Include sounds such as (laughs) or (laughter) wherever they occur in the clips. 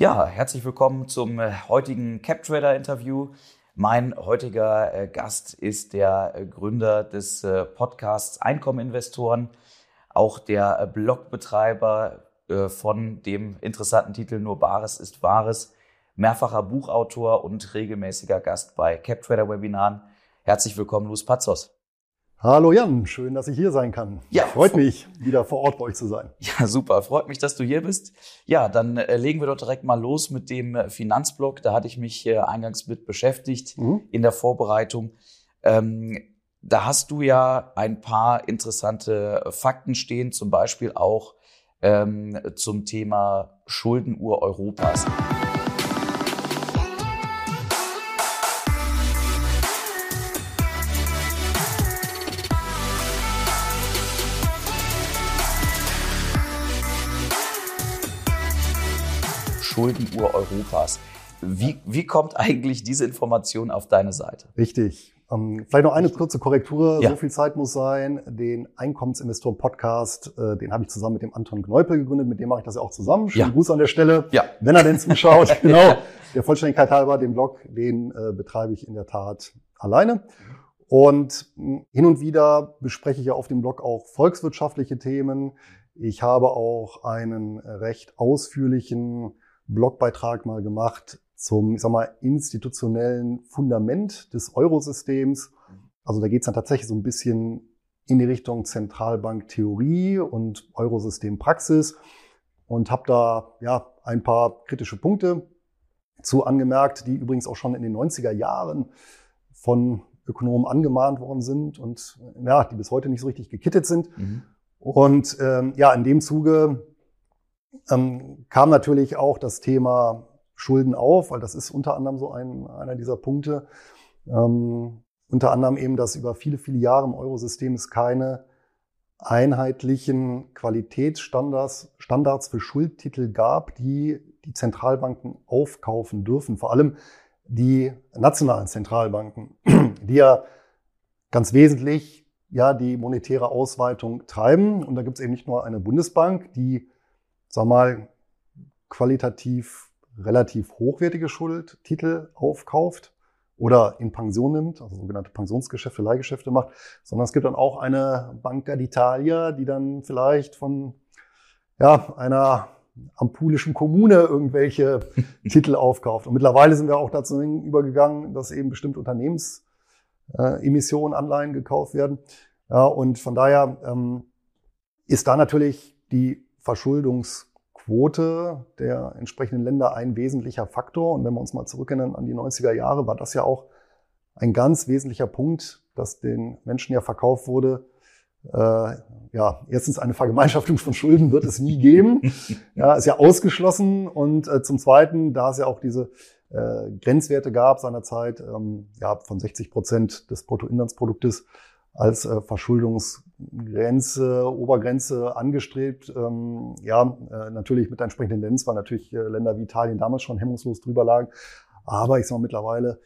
Ja, herzlich willkommen zum äh, heutigen CapTrader Interview. Mein heutiger äh, Gast ist der äh, Gründer des Podcasts Einkommeninvestoren, auch der Blogbetreiber von dem interessanten Titel Nur Bares ist Wahres, mehrfacher Buchautor und regelmäßiger Gast bei CapTrader Webinaren. Herzlich willkommen, Luis Pazos. Hallo Jan, schön, dass ich hier sein kann. Ja, freut mich, wieder vor Ort bei euch zu sein. Ja, super, freut mich, dass du hier bist. Ja, dann äh, legen wir doch direkt mal los mit dem äh, Finanzblock. Da hatte ich mich äh, eingangs mit beschäftigt mhm. in der Vorbereitung. Ähm, da hast du ja ein paar interessante Fakten stehen, zum Beispiel auch ähm, zum Thema Schuldenuhr Europas. Schuldenuhr Europas. Wie, wie kommt eigentlich diese Information auf deine Seite? Richtig. Ähm, vielleicht noch eine kurze Korrektur. Ja. So viel Zeit muss sein. Den Einkommensinvestoren Podcast, äh, den habe ich zusammen mit dem Anton Gneupel gegründet. Mit dem mache ich das ja auch zusammen. Schönen ja. Gruß an der Stelle. Ja. Wenn er denn (laughs) zuschaut. genau. Der Vollständigkeit halber, den Blog, den äh, betreibe ich in der Tat alleine. Und hm, hin und wieder bespreche ich ja auf dem Blog auch volkswirtschaftliche Themen. Ich habe auch einen recht ausführlichen Blogbeitrag mal gemacht zum, ich sag mal, institutionellen Fundament des Eurosystems. Also da geht es dann tatsächlich so ein bisschen in die Richtung Zentralbanktheorie und Eurosystempraxis und habe da ja ein paar kritische Punkte zu angemerkt, die übrigens auch schon in den 90er Jahren von Ökonomen angemahnt worden sind und ja, die bis heute nicht so richtig gekittet sind. Mhm. Und ähm, ja, in dem Zuge ähm, kam natürlich auch das Thema Schulden auf, weil das ist unter anderem so ein, einer dieser Punkte. Ähm, unter anderem eben, dass über viele, viele Jahre im Eurosystem es keine einheitlichen Qualitätsstandards Standards für Schuldtitel gab, die die Zentralbanken aufkaufen dürfen. Vor allem die nationalen Zentralbanken, (clears throat) die ja ganz wesentlich ja die monetäre Ausweitung treiben. Und da gibt es eben nicht nur eine Bundesbank, die sag mal, qualitativ relativ hochwertige Schuldtitel aufkauft oder in Pension nimmt, also sogenannte Pensionsgeschäfte, Leihgeschäfte macht, sondern es gibt dann auch eine Banca d'Italia, die dann vielleicht von ja, einer ampulischen Kommune irgendwelche (laughs) Titel aufkauft. Und mittlerweile sind wir auch dazu übergegangen, dass eben bestimmte Unternehmensemissionen, äh, Anleihen gekauft werden. Ja, und von daher ähm, ist da natürlich die Verschuldungsquote der entsprechenden Länder ein wesentlicher Faktor. Und wenn wir uns mal zurückerinnern an die 90er Jahre, war das ja auch ein ganz wesentlicher Punkt, dass den Menschen ja verkauft wurde. Äh, ja, erstens eine Vergemeinschaftung von Schulden wird es nie geben. (laughs) ja, ist ja ausgeschlossen. Und äh, zum Zweiten, da es ja auch diese äh, Grenzwerte gab seinerzeit, ähm, ja, von 60 Prozent des Bruttoinlandsproduktes als äh, Verschuldungsgrenze, Obergrenze angestrebt. Ähm, ja, äh, natürlich mit der entsprechenden Tendenz, weil natürlich äh, Länder wie Italien damals schon hemmungslos drüber lagen. Aber ich sage mal mittlerweile,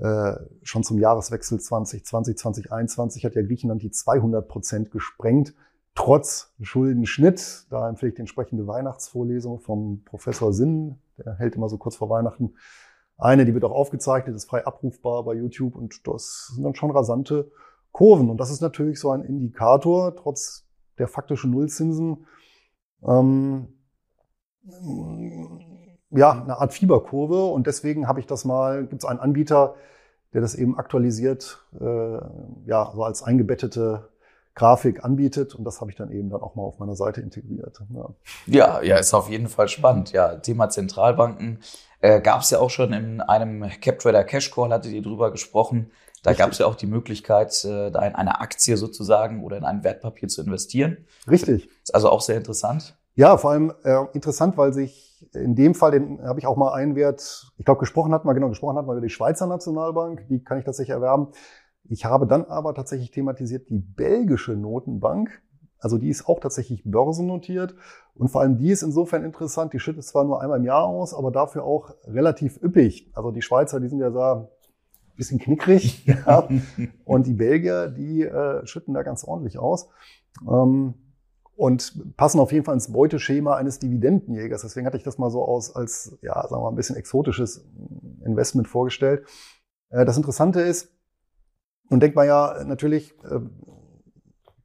äh, schon zum Jahreswechsel 2020, 2021 hat ja Griechenland die 200 Prozent gesprengt, trotz Schuldenschnitt. Da empfehle ich die entsprechende Weihnachtsvorlesung vom Professor Sinn, der hält immer so kurz vor Weihnachten eine, die wird auch aufgezeichnet, ist frei abrufbar bei YouTube und das sind dann schon rasante Kurven. Und das ist natürlich so ein Indikator, trotz der faktischen Nullzinsen, ähm, ja, eine Art Fieberkurve. Und deswegen habe ich das mal, gibt es einen Anbieter, der das eben aktualisiert, äh, ja, so als eingebettete Grafik anbietet. Und das habe ich dann eben dann auch mal auf meiner Seite integriert. Ja, ja, ja ist auf jeden Fall spannend. Ja, Thema Zentralbanken äh, gab es ja auch schon in einem CapTrader Cash Call, hattet ihr drüber gesprochen. Da gab es ja auch die Möglichkeit, äh, da in eine Aktie sozusagen oder in ein Wertpapier zu investieren. Richtig. Ist also auch sehr interessant. Ja, vor allem äh, interessant, weil sich in dem Fall, den habe ich auch mal einen Wert, ich glaube, gesprochen hat mal, genau, gesprochen hat mal über die Schweizer Nationalbank, die kann ich tatsächlich erwerben. Ich habe dann aber tatsächlich thematisiert die belgische Notenbank. Also die ist auch tatsächlich börsennotiert. Und vor allem die ist insofern interessant. Die schüttet zwar nur einmal im Jahr aus, aber dafür auch relativ üppig. Also die Schweizer, die sind ja da bisschen knickrig. (laughs) ja. Und die Belgier, die äh, schütten da ganz ordentlich aus. Ähm, und passen auf jeden Fall ins Beuteschema eines Dividendenjägers. Deswegen hatte ich das mal so aus als, ja, sagen wir mal, ein bisschen exotisches Investment vorgestellt. Äh, das Interessante ist, und denkt man ja natürlich, äh,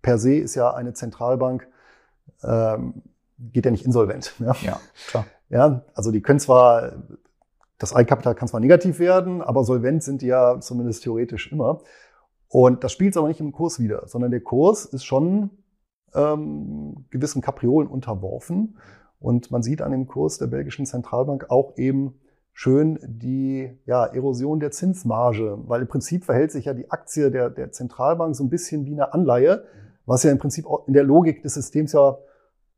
per se ist ja eine Zentralbank, ähm, geht ja nicht insolvent. Ja, ja klar. Ja, also die können zwar, das Eigenkapital kann zwar negativ werden, aber solvent sind die ja zumindest theoretisch immer. Und das spielt es aber nicht im Kurs wieder, sondern der Kurs ist schon ähm, gewissen Kapriolen unterworfen. Und man sieht an dem Kurs der belgischen Zentralbank auch eben schön die ja, Erosion der Zinsmarge, weil im Prinzip verhält sich ja die Aktie der, der Zentralbank so ein bisschen wie eine Anleihe, was ja im Prinzip in der Logik des Systems ja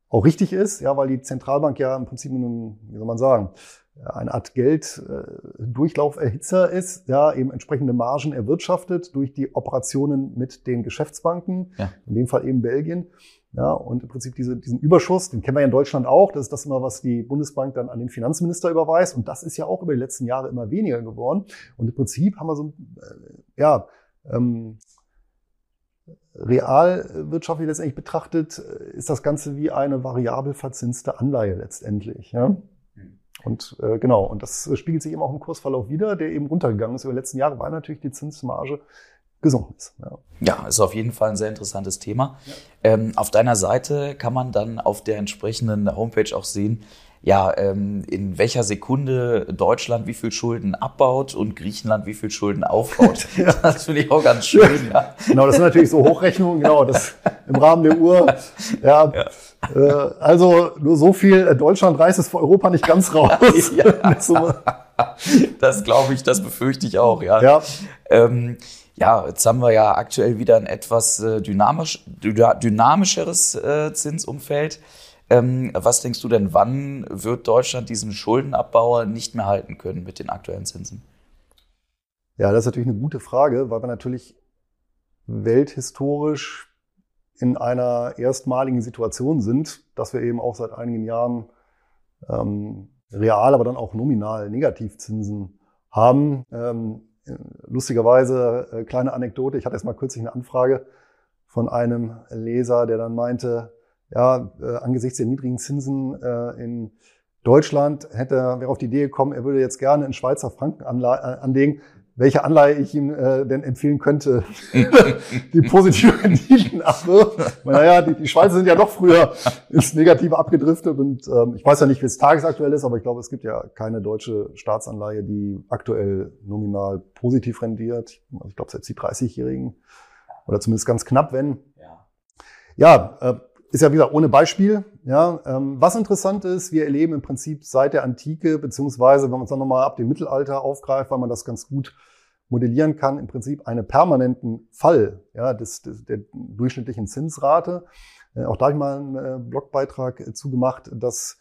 auch richtig ist, ja, weil die Zentralbank ja im Prinzip, einem, wie soll man sagen, eine Art Gelddurchlauferhitzer äh, ist, ja, eben entsprechende Margen erwirtschaftet durch die Operationen mit den Geschäftsbanken, ja. in dem Fall eben Belgien. Ja, und im Prinzip diese, diesen Überschuss, den kennen wir ja in Deutschland auch, das ist das immer, was die Bundesbank dann an den Finanzminister überweist. Und das ist ja auch über die letzten Jahre immer weniger geworden. Und im Prinzip haben wir so, äh, ja, ähm, realwirtschaftlich letztendlich betrachtet, äh, ist das Ganze wie eine variabel verzinste Anleihe letztendlich. Ja? Und äh, genau, und das spiegelt sich eben auch im Kursverlauf wieder, der eben runtergegangen ist über die letzten Jahre, weil natürlich die Zinsmarge gesunken ist. Ja. ja, ist auf jeden Fall ein sehr interessantes Thema. Ja. Ähm, auf deiner Seite kann man dann auf der entsprechenden Homepage auch sehen, ja, ähm, in welcher Sekunde Deutschland wie viel Schulden abbaut und Griechenland wie viel Schulden aufbaut. (laughs) ja. Das finde ich auch ganz schön. Ja. Genau, das sind natürlich so Hochrechnungen, genau, das im Rahmen der Uhr. Ja, ja. Äh, also nur so viel, Deutschland reißt es vor Europa nicht ganz raus. (laughs) ja. das glaube ich, das befürchte ich auch, ja. Ja. Ähm, ja, jetzt haben wir ja aktuell wieder ein etwas äh, dynamisch, dynamischeres äh, Zinsumfeld. Ähm, was denkst du denn, wann wird Deutschland diesen Schuldenabbau nicht mehr halten können mit den aktuellen Zinsen? Ja, das ist natürlich eine gute Frage, weil wir natürlich welthistorisch in einer erstmaligen Situation sind, dass wir eben auch seit einigen Jahren ähm, real, aber dann auch nominal Negativzinsen haben. Ähm, lustigerweise, äh, kleine Anekdote, ich hatte erst mal kürzlich eine Anfrage von einem Leser, der dann meinte, ja, äh, angesichts der niedrigen Zinsen äh, in Deutschland hätte er wäre auf die Idee gekommen, er würde jetzt gerne in Schweizer Franken äh, anlegen, welche Anleihe ich ihm äh, denn empfehlen könnte, (laughs) die positive Renditen abwirft. Naja, die, die Schweizer sind ja doch früher ins Negative abgedriftet und ähm, ich weiß ja nicht, wie es tagesaktuell ist, aber ich glaube, es gibt ja keine deutsche Staatsanleihe, die aktuell nominal positiv rendiert. Also ich glaube, selbst die 30-Jährigen oder zumindest ganz knapp, wenn. Ja, ja äh, ist ja wieder ohne Beispiel. Ja, ähm, was interessant ist, wir erleben im Prinzip seit der Antike, beziehungsweise wenn man es dann nochmal ab dem Mittelalter aufgreift, weil man das ganz gut modellieren kann, im Prinzip einen permanenten Fall ja, des, des, der durchschnittlichen Zinsrate. Äh, auch da habe ich mal einen äh, Blogbeitrag äh, zugemacht, dass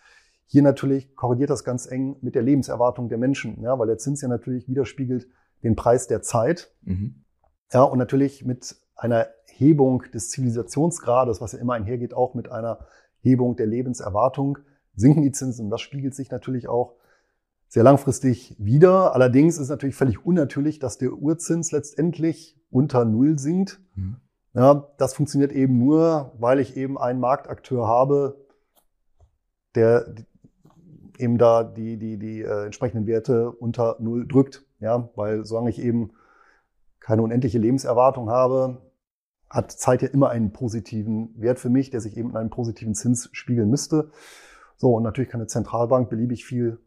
hier natürlich korreliert das ganz eng mit der Lebenserwartung der Menschen, ja, weil der Zins ja natürlich widerspiegelt den Preis der Zeit. Mhm. Ja, und natürlich mit einer Hebung des Zivilisationsgrades, was ja immer einhergeht, auch mit einer Hebung der Lebenserwartung, sinken die Zinsen. Und das spiegelt sich natürlich auch sehr langfristig wieder. Allerdings ist es natürlich völlig unnatürlich, dass der Urzins letztendlich unter Null sinkt. Mhm. Ja, das funktioniert eben nur, weil ich eben einen Marktakteur habe, der eben da die, die, die äh, entsprechenden Werte unter Null drückt. Ja, weil solange ich eben keine unendliche Lebenserwartung habe, hat Zeit ja immer einen positiven Wert für mich, der sich eben in einem positiven Zins spiegeln müsste. So, und natürlich kann eine Zentralbank beliebig viel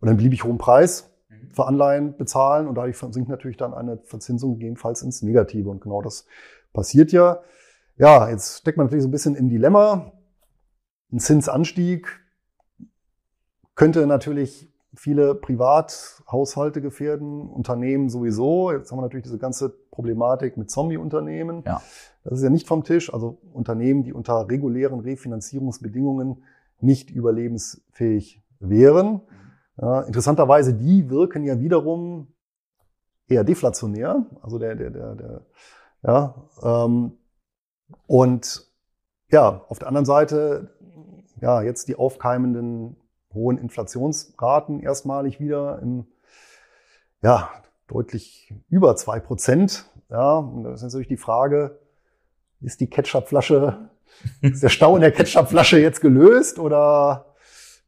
oder einen beliebig hohen Preis mhm. für Anleihen bezahlen und dadurch sinkt natürlich dann eine Verzinsung gegebenenfalls ins Negative. Und genau das passiert ja. Ja, jetzt steckt man natürlich so ein bisschen im Dilemma. Ein Zinsanstieg könnte natürlich viele Privathaushalte gefährden, Unternehmen sowieso. Jetzt haben wir natürlich diese ganze Problematik mit Zombie-Unternehmen. Ja. Das ist ja nicht vom Tisch. Also Unternehmen, die unter regulären Refinanzierungsbedingungen nicht überlebensfähig wären. Ja, interessanterweise, die wirken ja wiederum eher deflationär. Also der, der, der, der ja, ähm, und ja, auf der anderen Seite, ja, jetzt die aufkeimenden hohen Inflationsraten erstmalig wieder im, ja, deutlich über zwei Prozent. Ja, und das ist natürlich die Frage, ist die Ketchupflasche ist der Stau in der Ketchupflasche jetzt gelöst oder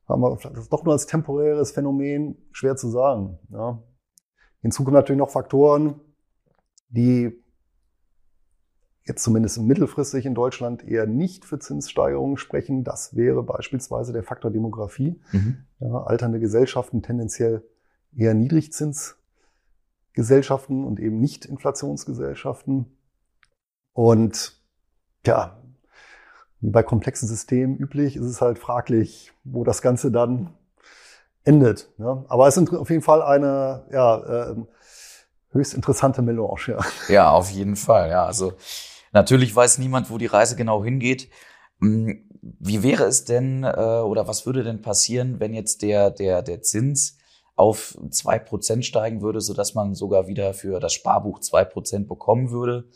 haben wir das doch nur als temporäres Phänomen? Schwer zu sagen. Ja. Hinzu kommen natürlich noch Faktoren, die jetzt zumindest mittelfristig in Deutschland eher nicht für Zinssteigerungen sprechen. Das wäre beispielsweise der Faktor Demografie. Mhm. Ja, alternde Gesellschaften tendenziell eher Niedrigzinsgesellschaften und eben nicht Inflationsgesellschaften. Und ja, wie bei komplexen Systemen üblich, ist es halt fraglich, wo das Ganze dann endet. Ja. Aber es ist auf jeden Fall eine ja, äh, höchst interessante Melange. Ja. ja, auf jeden Fall. Ja, also natürlich weiß niemand, wo die Reise genau hingeht. Hm, wie wäre es denn äh, oder was würde denn passieren, wenn jetzt der, der, der Zins auf zwei Prozent steigen würde, so dass man sogar wieder für das Sparbuch zwei Prozent bekommen würde?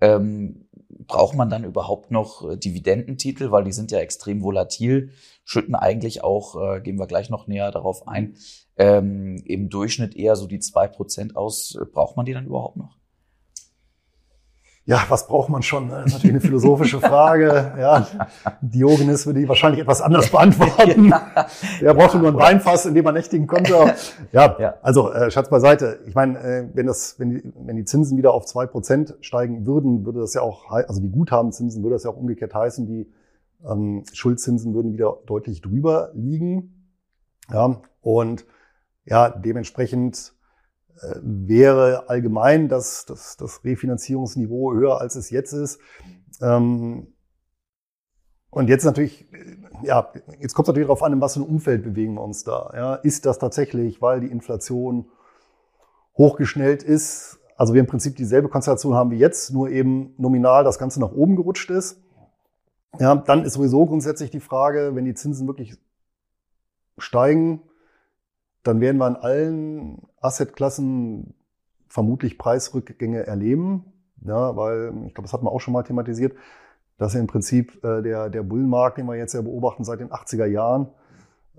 Ähm, braucht man dann überhaupt noch äh, Dividendentitel, weil die sind ja extrem volatil, schütten eigentlich auch, äh, gehen wir gleich noch näher darauf ein, ähm, im Durchschnitt eher so die zwei Prozent aus. Braucht man die dann überhaupt noch? Ja, was braucht man schon? Das ist natürlich eine philosophische Frage. Ja, Diogenes würde die wahrscheinlich etwas anders beantworten. (laughs) Der brauchte nur ein Weinfass, in dem man nächtigen konnte. Ja, ja. also äh, Schatz beiseite. Ich meine, äh, wenn das, wenn die, wenn die Zinsen wieder auf zwei Prozent steigen würden, würde das ja auch, also die Guthabenzinsen würde das ja auch umgekehrt heißen, die ähm, Schuldzinsen würden wieder deutlich drüber liegen. Ja, und ja, dementsprechend wäre allgemein das, das, das Refinanzierungsniveau höher, als es jetzt ist. Ähm, und jetzt natürlich, ja, jetzt kommt es natürlich darauf an, in was für ein Umfeld bewegen wir uns da. Ja, ist das tatsächlich, weil die Inflation hochgeschnellt ist, also wir im Prinzip dieselbe Konstellation haben wie jetzt, nur eben nominal das Ganze nach oben gerutscht ist. Ja, dann ist sowieso grundsätzlich die Frage, wenn die Zinsen wirklich steigen, dann werden wir in allen Assetklassen vermutlich Preisrückgänge erleben. Ja, weil, ich glaube, das hat man auch schon mal thematisiert, dass ja im Prinzip äh, der, der Bullenmarkt, den wir jetzt ja beobachten seit den 80er Jahren,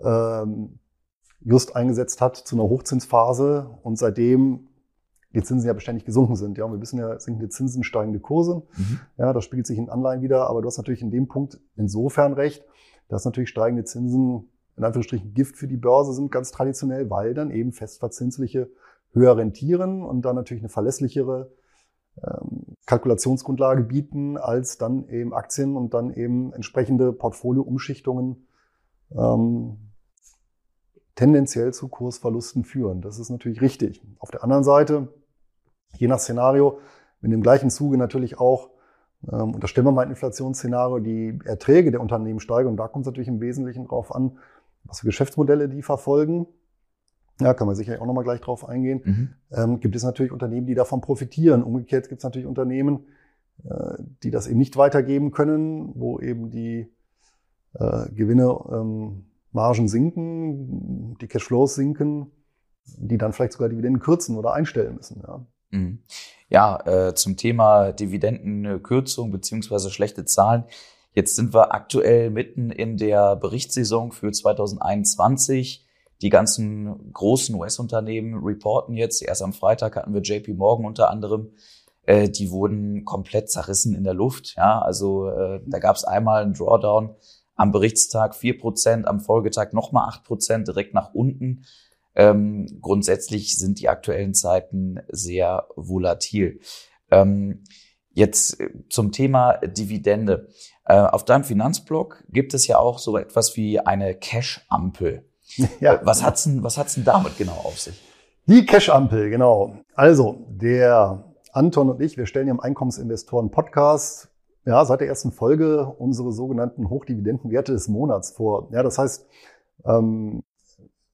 ähm, just eingesetzt hat zu einer Hochzinsphase und seitdem die Zinsen ja beständig gesunken sind. Ja, wir wissen ja, sinkende Zinsen, steigende Kurse. Mhm. Ja, das spiegelt sich in Anleihen wieder. Aber du hast natürlich in dem Punkt insofern recht, dass natürlich steigende Zinsen in Anführungsstrichen Gift für die Börse sind, ganz traditionell, weil dann eben festverzinsliche höher rentieren und dann natürlich eine verlässlichere ähm, Kalkulationsgrundlage bieten, als dann eben Aktien und dann eben entsprechende Portfolioumschichtungen ähm, tendenziell zu Kursverlusten führen. Das ist natürlich richtig. Auf der anderen Seite, je nach Szenario, wenn im gleichen Zuge natürlich auch, ähm, stellen wir mal ein Inflationsszenario, die Erträge der Unternehmen steigen, und da kommt es natürlich im Wesentlichen drauf an, was für Geschäftsmodelle die verfolgen. Ja, kann man sicher auch nochmal gleich drauf eingehen. Mhm. Ähm, gibt es natürlich Unternehmen, die davon profitieren. Umgekehrt gibt es natürlich Unternehmen, äh, die das eben nicht weitergeben können, wo eben die äh, Gewinne, ähm, Margen sinken, die Cashflows sinken, die dann vielleicht sogar Dividenden kürzen oder einstellen müssen. Ja, mhm. ja äh, zum Thema Dividendenkürzung beziehungsweise schlechte Zahlen. Jetzt sind wir aktuell mitten in der Berichtssaison für 2021. Die ganzen großen US-Unternehmen reporten jetzt. Erst am Freitag hatten wir JP Morgan unter anderem. Äh, die wurden komplett zerrissen in der Luft. Ja, also äh, da gab es einmal einen Drawdown am Berichtstag vier Prozent, am Folgetag nochmal acht Prozent direkt nach unten. Ähm, grundsätzlich sind die aktuellen Zeiten sehr volatil. Ähm, jetzt zum Thema Dividende. Äh, auf deinem Finanzblog gibt es ja auch so etwas wie eine Cash-Ampel. (laughs) Ja. Was hat's denn, was hat's denn damit genau auf sich? Die Cash-Ampel, genau. Also, der Anton und ich, wir stellen ja im Einkommensinvestoren Podcast, ja, seit der ersten Folge unsere sogenannten Hochdividendenwerte des Monats vor. Ja, das heißt, ähm,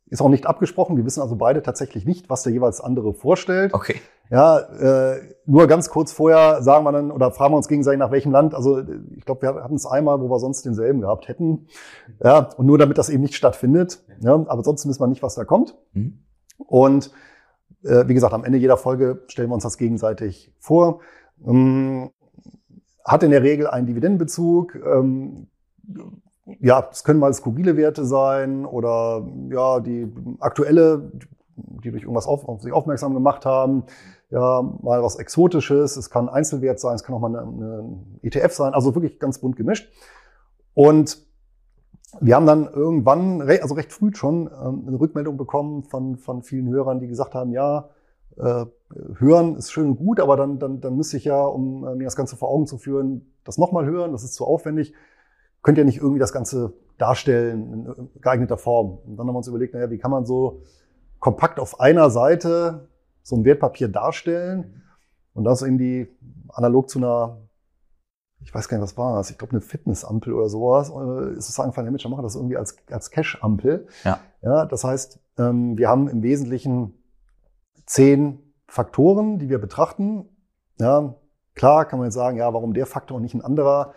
ist auch nicht abgesprochen. Wir wissen also beide tatsächlich nicht, was der jeweils andere vorstellt. Okay. Ja, äh, nur ganz kurz vorher sagen wir dann oder fragen wir uns gegenseitig nach welchem Land. Also ich glaube, wir hatten es einmal, wo wir sonst denselben gehabt hätten. Ja, und nur damit das eben nicht stattfindet. Ja, aber sonst wissen wir nicht, was da kommt. Mhm. Und äh, wie gesagt, am Ende jeder Folge stellen wir uns das gegenseitig vor. Ähm, hat in der Regel einen Dividendenbezug. Ähm, ja, es können mal skurrile Werte sein oder ja, die aktuelle, die durch irgendwas auf, auf sich aufmerksam gemacht haben. Ja, mal was Exotisches, es kann Einzelwert sein, es kann auch mal eine ETF sein, also wirklich ganz bunt gemischt. Und wir haben dann irgendwann, also recht früh schon, ähm, eine Rückmeldung bekommen von, von vielen Hörern, die gesagt haben, ja, äh, hören ist schön und gut, aber dann, dann, dann müsste ich ja, um äh, mir das Ganze vor Augen zu führen, das nochmal hören, das ist zu aufwendig. Könnt ihr nicht irgendwie das Ganze darstellen in geeigneter Form? Und dann haben wir uns überlegt, naja, wie kann man so kompakt auf einer Seite so ein Wertpapier darstellen und das irgendwie analog zu einer, ich weiß gar nicht, was war das, ich glaube eine Fitnessampel oder sowas, äh, ist es eingefallen, Mensch, dann machen das irgendwie als, als Cash-Ampel. Ja. ja. Das heißt, ähm, wir haben im Wesentlichen zehn Faktoren, die wir betrachten. Ja, klar kann man jetzt sagen, ja, warum der Faktor und nicht ein anderer?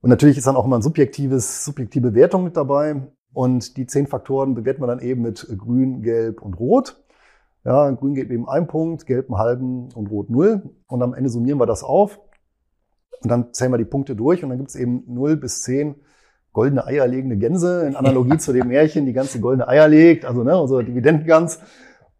Und natürlich ist dann auch immer ein subjektives, subjektive Bewertung mit dabei. Und die zehn Faktoren bewerten wir dann eben mit Grün, Gelb und Rot. Ja, Grün geht eben ein Punkt, Gelb einen halben und Rot null. Und am Ende summieren wir das auf. Und dann zählen wir die Punkte durch und dann gibt es eben null bis zehn goldene Eier legende Gänse in Analogie zu dem Märchen, die ganze goldene Eier legt, also ne, unsere Dividendengans.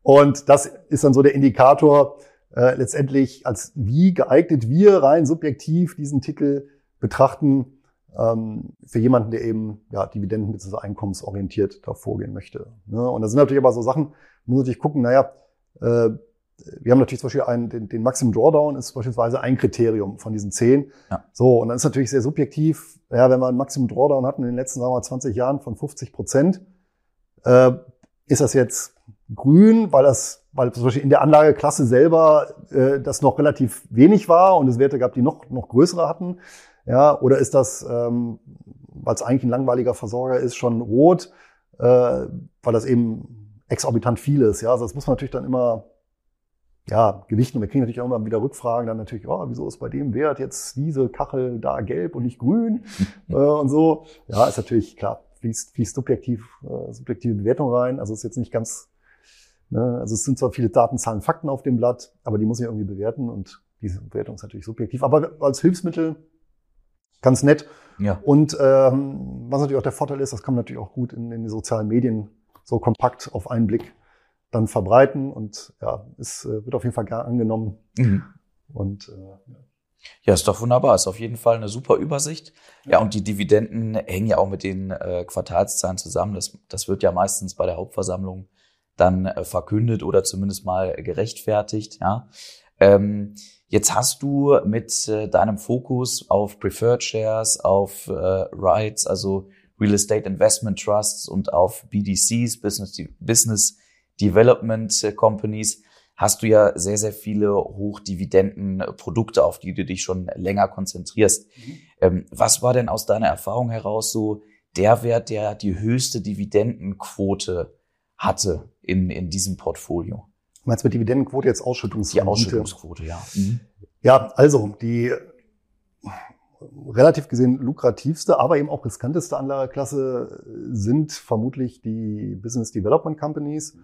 Und das ist dann so der Indikator äh, letztendlich, als wie geeignet wir rein subjektiv diesen Titel betrachten für jemanden, der eben ja, Dividenden bzw. einkommensorientiert da vorgehen möchte. Ne? Und da sind natürlich aber so Sachen, man muss natürlich gucken, naja, äh, wir haben natürlich zum Beispiel einen, den, den Maximum Drawdown ist beispielsweise ein Kriterium von diesen zehn. Ja. So, und dann ist natürlich sehr subjektiv, ja, wenn wir einen Maximum Drawdown hatten in den letzten, sagen wir mal, 20 Jahren von 50 Prozent, äh, ist das jetzt grün, weil das, weil zum Beispiel in der Anlageklasse selber äh, das noch relativ wenig war und es Werte gab, die noch, noch größere hatten. Ja, oder ist das, ähm, weil es eigentlich ein langweiliger Versorger ist, schon rot, äh, weil das eben exorbitant viel ist. Ja, also das muss man natürlich dann immer ja, gewichten. Und wir kriegen natürlich auch immer wieder Rückfragen, dann natürlich, oh, wieso ist bei dem Wert jetzt diese Kachel da gelb und nicht grün (laughs) äh, und so. Ja, ist natürlich klar, fließt, fließt subjektiv, äh, subjektive Bewertung rein. Also ist jetzt nicht ganz Ne? Also es sind zwar viele Daten, Zahlen, Fakten auf dem Blatt, aber die muss ich irgendwie bewerten und diese Bewertung ist natürlich subjektiv. Aber als Hilfsmittel ganz nett. Ja. Und ähm, was natürlich auch der Vorteil ist, das kann man natürlich auch gut in, in die sozialen Medien so kompakt auf einen Blick dann verbreiten und ja, es äh, wird auf jeden Fall gar angenommen. Mhm. Und äh, ja. Ja, ist doch wunderbar. Ist auf jeden Fall eine super Übersicht. Ja, und die Dividenden hängen ja auch mit den äh, Quartalszahlen zusammen. Das, das wird ja meistens bei der Hauptversammlung dann äh, verkündet oder zumindest mal gerechtfertigt. Ja. Ähm, jetzt hast du mit äh, deinem Fokus auf Preferred Shares, auf äh, Rights, also Real Estate Investment Trusts und auf BDCs, Business, Business Development äh, Companies, hast du ja sehr, sehr viele Hochdividenden-Produkte, auf die du dich schon länger konzentrierst. Mhm. Ähm, was war denn aus deiner Erfahrung heraus so der Wert, der die höchste Dividendenquote hatte in, in diesem Portfolio. Meinst du mit Dividendenquote jetzt Ausschüttungsquote? Die Ausschüttungsquote, ja. Mhm. Ja, also die relativ gesehen lukrativste, aber eben auch riskanteste Anlageklasse sind vermutlich die Business Development Companies.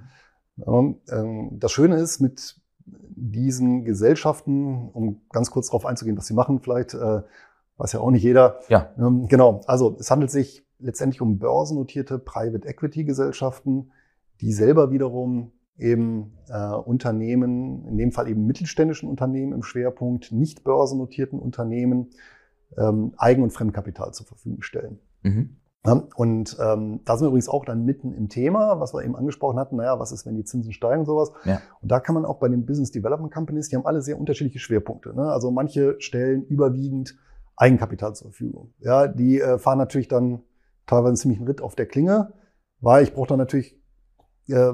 Ähm, das Schöne ist, mit diesen Gesellschaften, um ganz kurz darauf einzugehen, was sie machen, vielleicht äh, weiß ja auch nicht jeder. Ja. Ähm, genau, also es handelt sich letztendlich um börsennotierte Private Equity Gesellschaften, die selber wiederum eben äh, Unternehmen, in dem Fall eben mittelständischen Unternehmen im Schwerpunkt, nicht börsennotierten Unternehmen, ähm, Eigen- und Fremdkapital zur Verfügung stellen. Mhm. Ja, und ähm, da sind wir übrigens auch dann mitten im Thema, was wir eben angesprochen hatten, naja, was ist, wenn die Zinsen steigen und sowas. Ja. Und da kann man auch bei den Business Development Companies, die haben alle sehr unterschiedliche Schwerpunkte. Ne? Also manche stellen überwiegend Eigenkapital zur Verfügung. Ja, die äh, fahren natürlich dann teilweise einen ziemlichen Ritt auf der Klinge, weil ich brauche dann natürlich äh,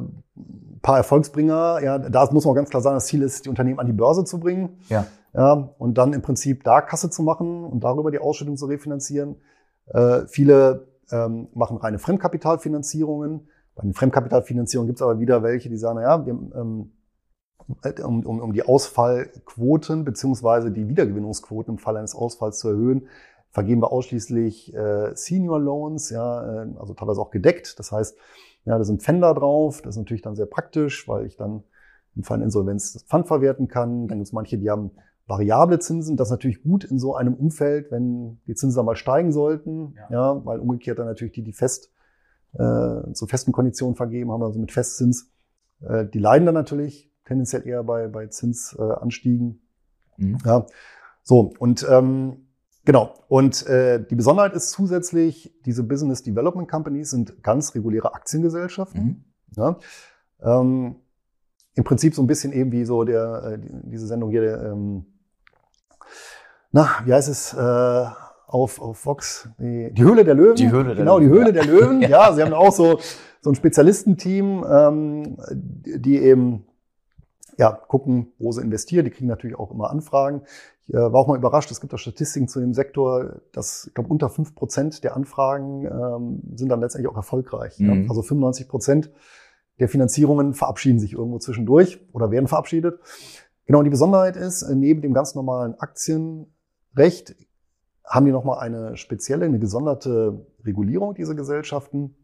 paar Erfolgsbringer. Ja, da muss man ganz klar sagen, das Ziel ist, die Unternehmen an die Börse zu bringen. Ja. Ja, und dann im Prinzip da Kasse zu machen und darüber die Ausschüttung zu refinanzieren. Äh, viele ähm, machen reine Fremdkapitalfinanzierungen. Bei den Fremdkapitalfinanzierungen gibt es aber wieder welche, die sagen, naja, wir, ähm, um, um, um die Ausfallquoten beziehungsweise die Wiedergewinnungsquoten im Fall eines Ausfalls zu erhöhen, vergeben wir ausschließlich äh, Senior Loans, ja, äh, also teilweise auch gedeckt. Das heißt, ja, da sind Pfänder drauf. Das ist natürlich dann sehr praktisch, weil ich dann im Fall Insolvenz das Pfand verwerten kann. Dann gibt es manche, die haben variable Zinsen. Das ist natürlich gut in so einem Umfeld, wenn die Zinsen dann mal steigen sollten. Ja, ja weil umgekehrt dann natürlich die, die fest äh, zu festen Konditionen vergeben haben, also mit Festzins, äh, die leiden dann natürlich. tendenziell eher bei, bei Zinsanstiegen. Mhm. Ja, so und ähm, genau. Und äh, die Besonderheit ist zusätzlich, diese Business Development Companies sind ganz reguläre Aktiengesellschaften. Mhm. Ja, ähm, Im Prinzip so ein bisschen eben wie so der äh, diese Sendung hier. Der, ähm, na, wie heißt es? Äh, auf, auf Vox, die, die Höhle der Löwen. Die Höhle der genau. Genau, die Höhle ja. der Löwen. ja. (laughs) ja, sie haben auch so, so ein Spezialistenteam, ähm, die eben ja, gucken, wo sie investieren. Die kriegen natürlich auch immer Anfragen. Ich äh, war auch mal überrascht, es gibt auch Statistiken zu dem Sektor, dass, ich glaube, unter fünf Prozent der Anfragen ähm, sind dann letztendlich auch erfolgreich. Mhm. Ja? Also 95 Prozent der Finanzierungen verabschieden sich irgendwo zwischendurch oder werden verabschiedet. Genau, und die Besonderheit ist, äh, neben dem ganz normalen Aktienrecht haben die nochmal eine spezielle, eine gesonderte Regulierung, diese Gesellschaften.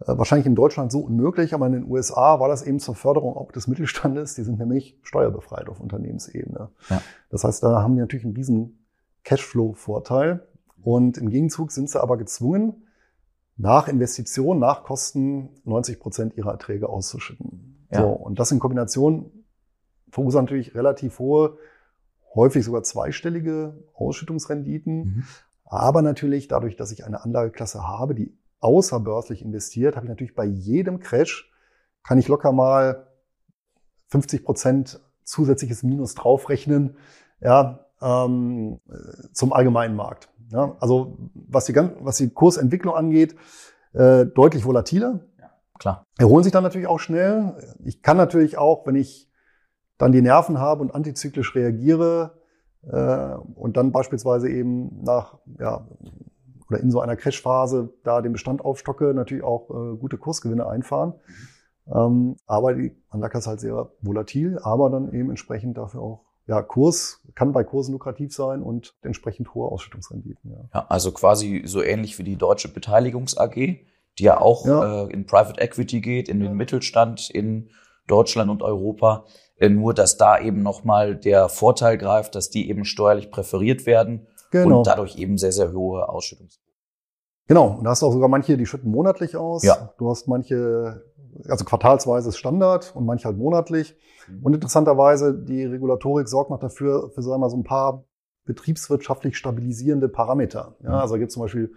Äh, wahrscheinlich in Deutschland so unmöglich, aber in den USA war das eben zur Förderung auch des Mittelstandes. Die sind nämlich steuerbefreit auf Unternehmensebene. Ja. Das heißt, da haben die natürlich einen riesen Cashflow-Vorteil. Und im Gegenzug sind sie aber gezwungen, nach Investition, nach Kosten 90 Prozent ihrer Erträge auszuschütten. Ja. So, und das in Kombination verursacht natürlich relativ hohe, häufig sogar zweistellige Ausschüttungsrenditen. Mhm. Aber natürlich dadurch, dass ich eine Anlageklasse habe, die außerbörslich investiert, habe ich natürlich bei jedem Crash, kann ich locker mal 50 Prozent zusätzliches Minus draufrechnen, ja, ähm, zum allgemeinen Markt. Ja, also was die, was die Kursentwicklung angeht, äh, deutlich volatiler. Ja, klar. Erholen sich dann natürlich auch schnell. Ich kann natürlich auch, wenn ich dann die Nerven habe und antizyklisch reagiere äh, und dann beispielsweise eben nach ja, oder in so einer Crash-Phase da den Bestand aufstocke, natürlich auch äh, gute Kursgewinne einfahren. Mhm. Ähm, aber die Anlage ist halt sehr volatil, aber dann eben entsprechend dafür auch ja, Kurs kann bei Kursen lukrativ sein und entsprechend hohe Ausschüttungsrenditen. Ja. ja also quasi so ähnlich wie die Deutsche Beteiligungs AG, die ja auch ja. Äh, in Private Equity geht, in den Mittelstand in Deutschland und Europa. Äh, nur, dass da eben nochmal der Vorteil greift, dass die eben steuerlich präferiert werden genau. und dadurch eben sehr, sehr hohe Ausschüttungs Genau, und da hast du auch sogar manche, die schütten monatlich aus. Ja. Du hast manche, also quartalsweise ist Standard und manche halt monatlich. Mhm. Und interessanterweise, die Regulatorik sorgt noch dafür, für sagen wir mal, so ein paar betriebswirtschaftlich stabilisierende Parameter. Ja, mhm. also da gibt zum Beispiel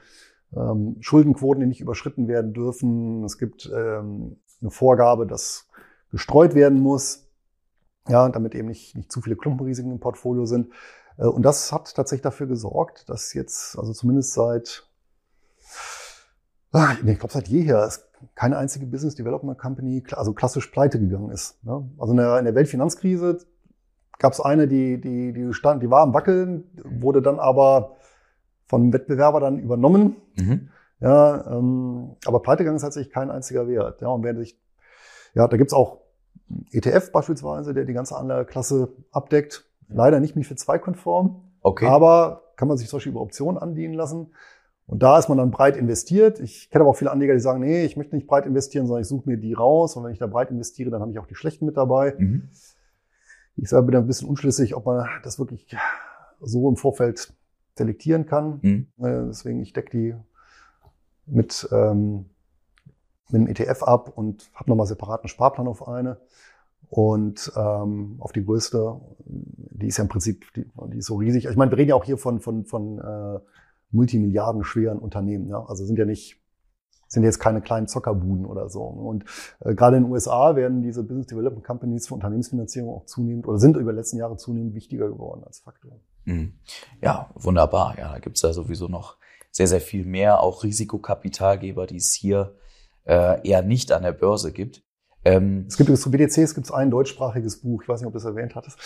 ähm, Schuldenquoten, die nicht überschritten werden dürfen. Es gibt ähm, eine Vorgabe, dass gestreut werden muss, ja, damit eben nicht, nicht zu viele Klumpenrisiken im Portfolio sind. Äh, und das hat tatsächlich dafür gesorgt, dass jetzt, also zumindest seit Ah, ich glaube, seit jeher ist keine einzige Business Development Company, also klassisch pleite gegangen ist. Ne? Also in der, in der Weltfinanzkrise gab es eine, die, die, die stand, die war am Wackeln, wurde dann aber von einem Wettbewerber dann übernommen. Mhm. Ja, ähm, aber pleite gegangen ist tatsächlich kein einziger Wert. Ja, und wer sich, ja, da gibt's auch ETF beispielsweise, der die ganze Anlageklasse abdeckt. Leider nicht MIFID 2 konform. Okay. Aber kann man sich zum Beispiel über Optionen andienen lassen. Und da ist man dann breit investiert. Ich kenne aber auch viele Anleger, die sagen, nee, ich möchte nicht breit investieren, sondern ich suche mir die raus. Und wenn ich da breit investiere, dann habe ich auch die schlechten mit dabei. Mhm. Ich selber bin ein bisschen unschlüssig, ob man das wirklich so im Vorfeld selektieren kann. Mhm. Äh, deswegen, ich decke die mit, ähm, mit einem ETF ab und habe nochmal separaten Sparplan auf eine. Und ähm, auf die größte, die ist ja im Prinzip, die, die ist so riesig. Ich meine, wir reden ja auch hier von, von, von äh, multimilliardenschweren Unternehmen. Ja? Also sind ja nicht sind jetzt keine kleinen Zockerbuden oder so. Und äh, gerade in den USA werden diese Business Development Companies für Unternehmensfinanzierung auch zunehmend oder sind über die letzten Jahre zunehmend wichtiger geworden als Faktor. Mhm. Ja, wunderbar. Ja, da gibt's ja sowieso noch sehr, sehr viel mehr, auch Risikokapitalgeber, die es hier äh, eher nicht an der Börse gibt. Ähm, es gibt zu BDCs gibt es ein deutschsprachiges Buch. Ich weiß nicht, ob du es erwähnt hattest.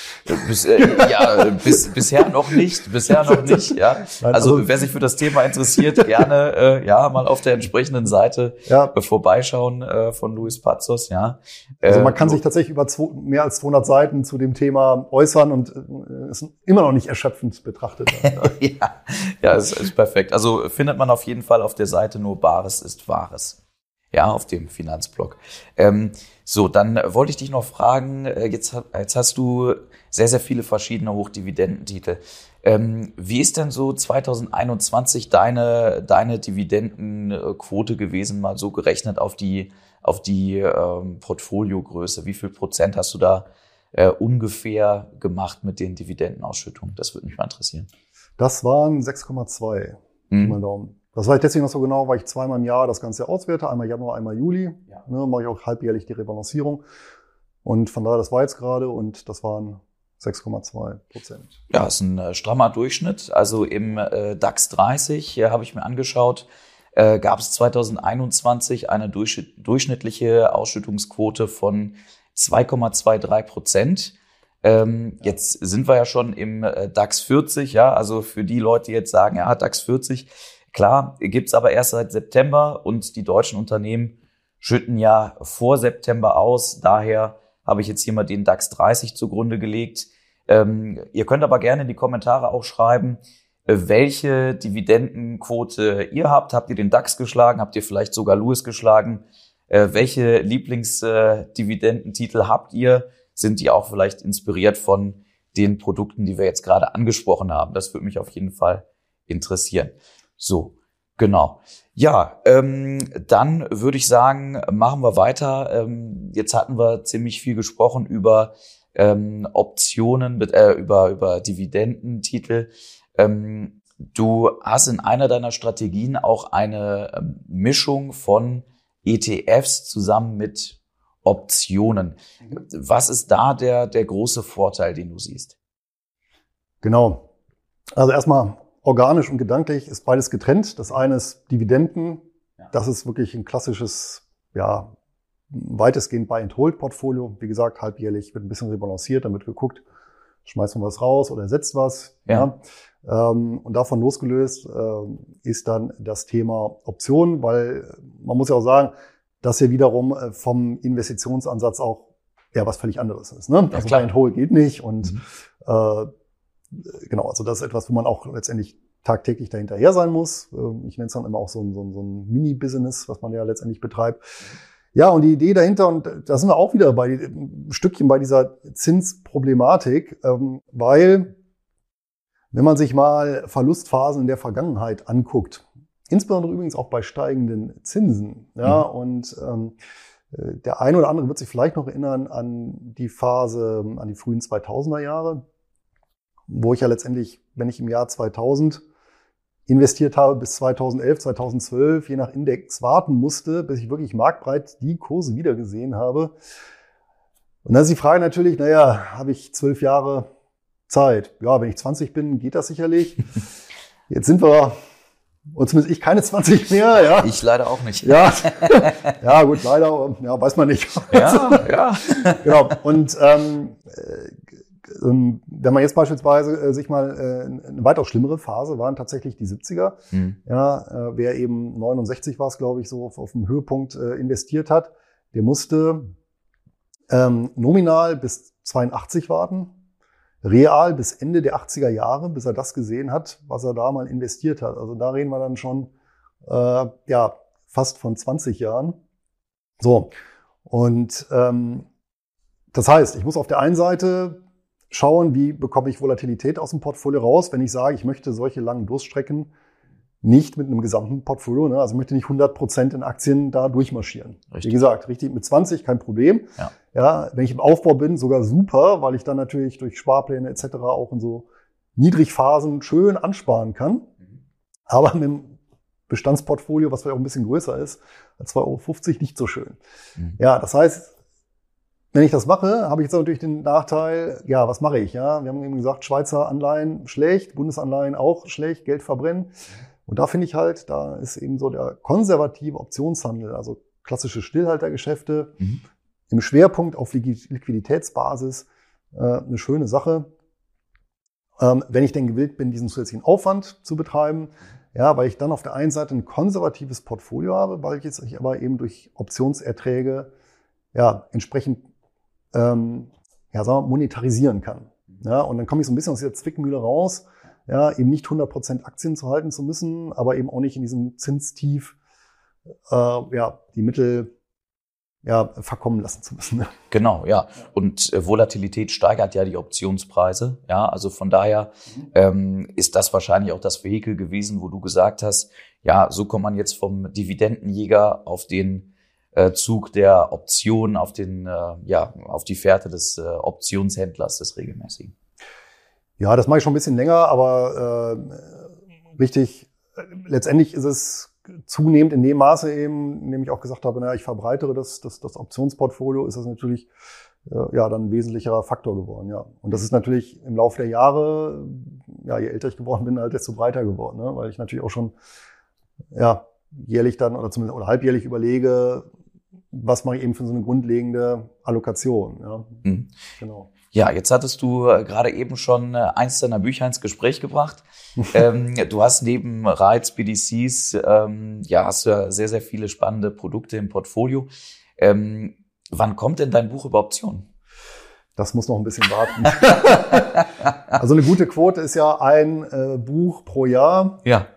Bis, äh, ja, bis, bisher noch nicht. Bisher noch nicht. Ja. Nein, also, also, wer sich für das Thema interessiert, gerne äh, ja mal auf der entsprechenden Seite ja. äh, vorbeischauen äh, von Luis Pazos. Ja. also man kann äh, sich tatsächlich über zwei, mehr als 200 Seiten zu dem Thema äußern und äh, ist immer noch nicht erschöpfend betrachtet. (laughs) ja, ja, ist, ist perfekt. Also findet man auf jeden Fall auf der Seite nur Bares ist Wahres ja, auf dem Finanzblog. Ähm, so, dann wollte ich dich noch fragen, äh, jetzt, jetzt hast du sehr, sehr viele verschiedene Hochdividendentitel. Ähm, wie ist denn so 2021 deine, deine Dividendenquote gewesen, mal so gerechnet auf die, auf die ähm, Portfoliogröße. Wie viel Prozent hast du da äh, ungefähr gemacht mit den Dividendenausschüttungen? Das würde mich mal interessieren. Das waren 6,2. Mhm. Daumen. Das weiß ich deswegen noch so genau, weil ich zweimal im Jahr das Ganze auswerte, einmal Januar, einmal Juli. Ja. Ne, mache ich auch halbjährlich die Rebalancierung. Und von daher, das war jetzt gerade und das waren 6,2 Prozent. Ja, ist ein äh, strammer Durchschnitt. Also im äh, DAX 30, hier habe ich mir angeschaut, äh, gab es 2021 eine durchschnittliche Ausschüttungsquote von 2,23 Prozent. Ähm, ja. Jetzt sind wir ja schon im äh, DAX 40, ja, also für die Leute, die jetzt sagen, ja, DAX 40, klar, gibt's aber erst seit September und die deutschen Unternehmen schütten ja vor September aus. Daher habe ich jetzt hier mal den DAX 30 zugrunde gelegt. Ähm, ihr könnt aber gerne in die Kommentare auch schreiben, äh, welche Dividendenquote ihr habt. Habt ihr den DAX geschlagen? Habt ihr vielleicht sogar Lewis geschlagen? Äh, welche Lieblingsdividendentitel habt ihr? Sind die auch vielleicht inspiriert von den Produkten, die wir jetzt gerade angesprochen haben? Das würde mich auf jeden Fall interessieren. So, genau. Ja, ähm, dann würde ich sagen, machen wir weiter. Ähm, jetzt hatten wir ziemlich viel gesprochen über ähm, Optionen, äh, über, über Dividendentitel. Ähm, du hast in einer deiner Strategien auch eine ähm, Mischung von ETFs zusammen mit Optionen. Was ist da der, der große Vorteil, den du siehst? Genau. Also erstmal organisch und gedanklich ist beides getrennt. Das eine ist Dividenden. Das ist wirklich ein klassisches, ja, weitestgehend Buy-and-Hold-Portfolio. Wie gesagt, halbjährlich wird ein bisschen rebalanciert, damit geguckt, schmeißt man was raus oder ersetzt was. Ja. ja. Ähm, und davon losgelöst äh, ist dann das Thema Optionen, weil man muss ja auch sagen, dass hier wiederum äh, vom Investitionsansatz auch ja was völlig anderes ist. Ne? Also Buy and Hold geht nicht und mhm. äh, genau, also das ist etwas, wo man auch letztendlich tagtäglich dahinterher sein muss. Ähm, ich nenne es dann immer auch so ein, so ein, so ein Mini-Business, was man ja letztendlich betreibt. Ja, und die Idee dahinter, und da sind wir auch wieder bei ein Stückchen bei dieser Zinsproblematik, ähm, weil wenn man sich mal Verlustphasen in der Vergangenheit anguckt, insbesondere übrigens auch bei steigenden Zinsen, ja, mhm. und ähm, äh, der eine oder andere wird sich vielleicht noch erinnern an die Phase, an die frühen 2000er Jahre, wo ich ja letztendlich, wenn ich im Jahr 2000 investiert habe bis 2011, 2012, je nach Index warten musste, bis ich wirklich marktbreit die Kurse wiedergesehen habe. Und dann ist die Frage natürlich, naja, habe ich zwölf Jahre Zeit? Ja, wenn ich 20 bin, geht das sicherlich. (laughs) Jetzt sind wir, und zumindest ich keine 20 mehr, ja. Ich leider auch nicht. Ja, (laughs) ja gut, leider, ja, weiß man nicht. Ja, (laughs) ja. genau. Und ähm, ähm, wenn man jetzt beispielsweise äh, sich mal äh, eine weitaus schlimmere Phase waren tatsächlich die 70er. Mhm. Ja, äh, wer eben 69 war es, glaube ich, so auf, auf dem Höhepunkt investiert hat, der musste ähm, nominal bis 82 warten, real bis Ende der 80er Jahre, bis er das gesehen hat, was er da mal investiert hat. Also da reden wir dann schon äh, ja fast von 20 Jahren. So und ähm, das heißt, ich muss auf der einen Seite schauen, wie bekomme ich Volatilität aus dem Portfolio raus, wenn ich sage, ich möchte solche langen Durststrecken nicht mit einem gesamten Portfolio, ne? also ich möchte nicht 100 Prozent in Aktien da durchmarschieren. Richtig. Wie gesagt, richtig mit 20 kein Problem. Ja. ja, wenn ich im Aufbau bin, sogar super, weil ich dann natürlich durch Sparpläne etc. auch in so Niedrigphasen schön ansparen kann. Mhm. Aber mit dem Bestandsportfolio, was vielleicht auch ein bisschen größer ist, 2,50 Euro nicht so schön. Mhm. Ja, das heißt, wenn ich das mache, habe ich jetzt natürlich den Nachteil, ja, was mache ich? Ja, wir haben eben gesagt, Schweizer Anleihen schlecht, Bundesanleihen auch schlecht, Geld verbrennen. Und da finde ich halt, da ist eben so der konservative Optionshandel, also klassische Stillhaltergeschäfte mhm. im Schwerpunkt auf Liquiditätsbasis äh, eine schöne Sache. Ähm, wenn ich denn gewillt bin, diesen zusätzlichen Aufwand zu betreiben, ja, weil ich dann auf der einen Seite ein konservatives Portfolio habe, weil ich jetzt aber eben durch Optionserträge ja entsprechend ähm, ja, sagen wir, monetarisieren kann. Ja, und dann komme ich so ein bisschen aus dieser Zwickmühle raus, ja, eben nicht 100% Aktien zu halten zu müssen, aber eben auch nicht in diesem Zinstief äh, ja, die Mittel ja, verkommen lassen zu müssen. (laughs) Genau, ja. Und äh, Volatilität steigert ja die Optionspreise. Ja, also von daher ähm, ist das wahrscheinlich auch das Vehikel gewesen, wo du gesagt hast, ja, so kommt man jetzt vom Dividendenjäger auf den äh, Zug der Option auf den, äh, ja, auf die Fährte des äh, Optionshändlers, des regelmäßigen? Ja, das mache ich schon ein bisschen länger, aber äh, richtig, letztendlich ist es zunehmend in dem Maße eben, indem ich auch gesagt habe, naja, ich verbreitere das, das, das Optionsportfolio, ist das natürlich ja dann ein wesentlicher Faktor geworden, ja. Und das ist natürlich im Laufe der Jahre, ja, je älter ich geworden bin, halt desto breiter geworden, ne? weil ich natürlich auch schon ja jährlich dann oder zumindest oder halbjährlich überlege, was mache ich eben für so eine grundlegende Allokation. Ja, mhm. genau. Ja, jetzt hattest du äh, gerade eben schon äh, eins deiner Bücher ins Gespräch gebracht. (laughs) ähm, du hast neben Reiz, BDCs, ähm, ja, hast du ja sehr, sehr viele spannende Produkte im Portfolio. Ähm, wann kommt denn dein Buch über Optionen? Das muss noch ein bisschen warten. (laughs) also eine gute Quote ist ja ein äh, Buch pro Jahr. Ja.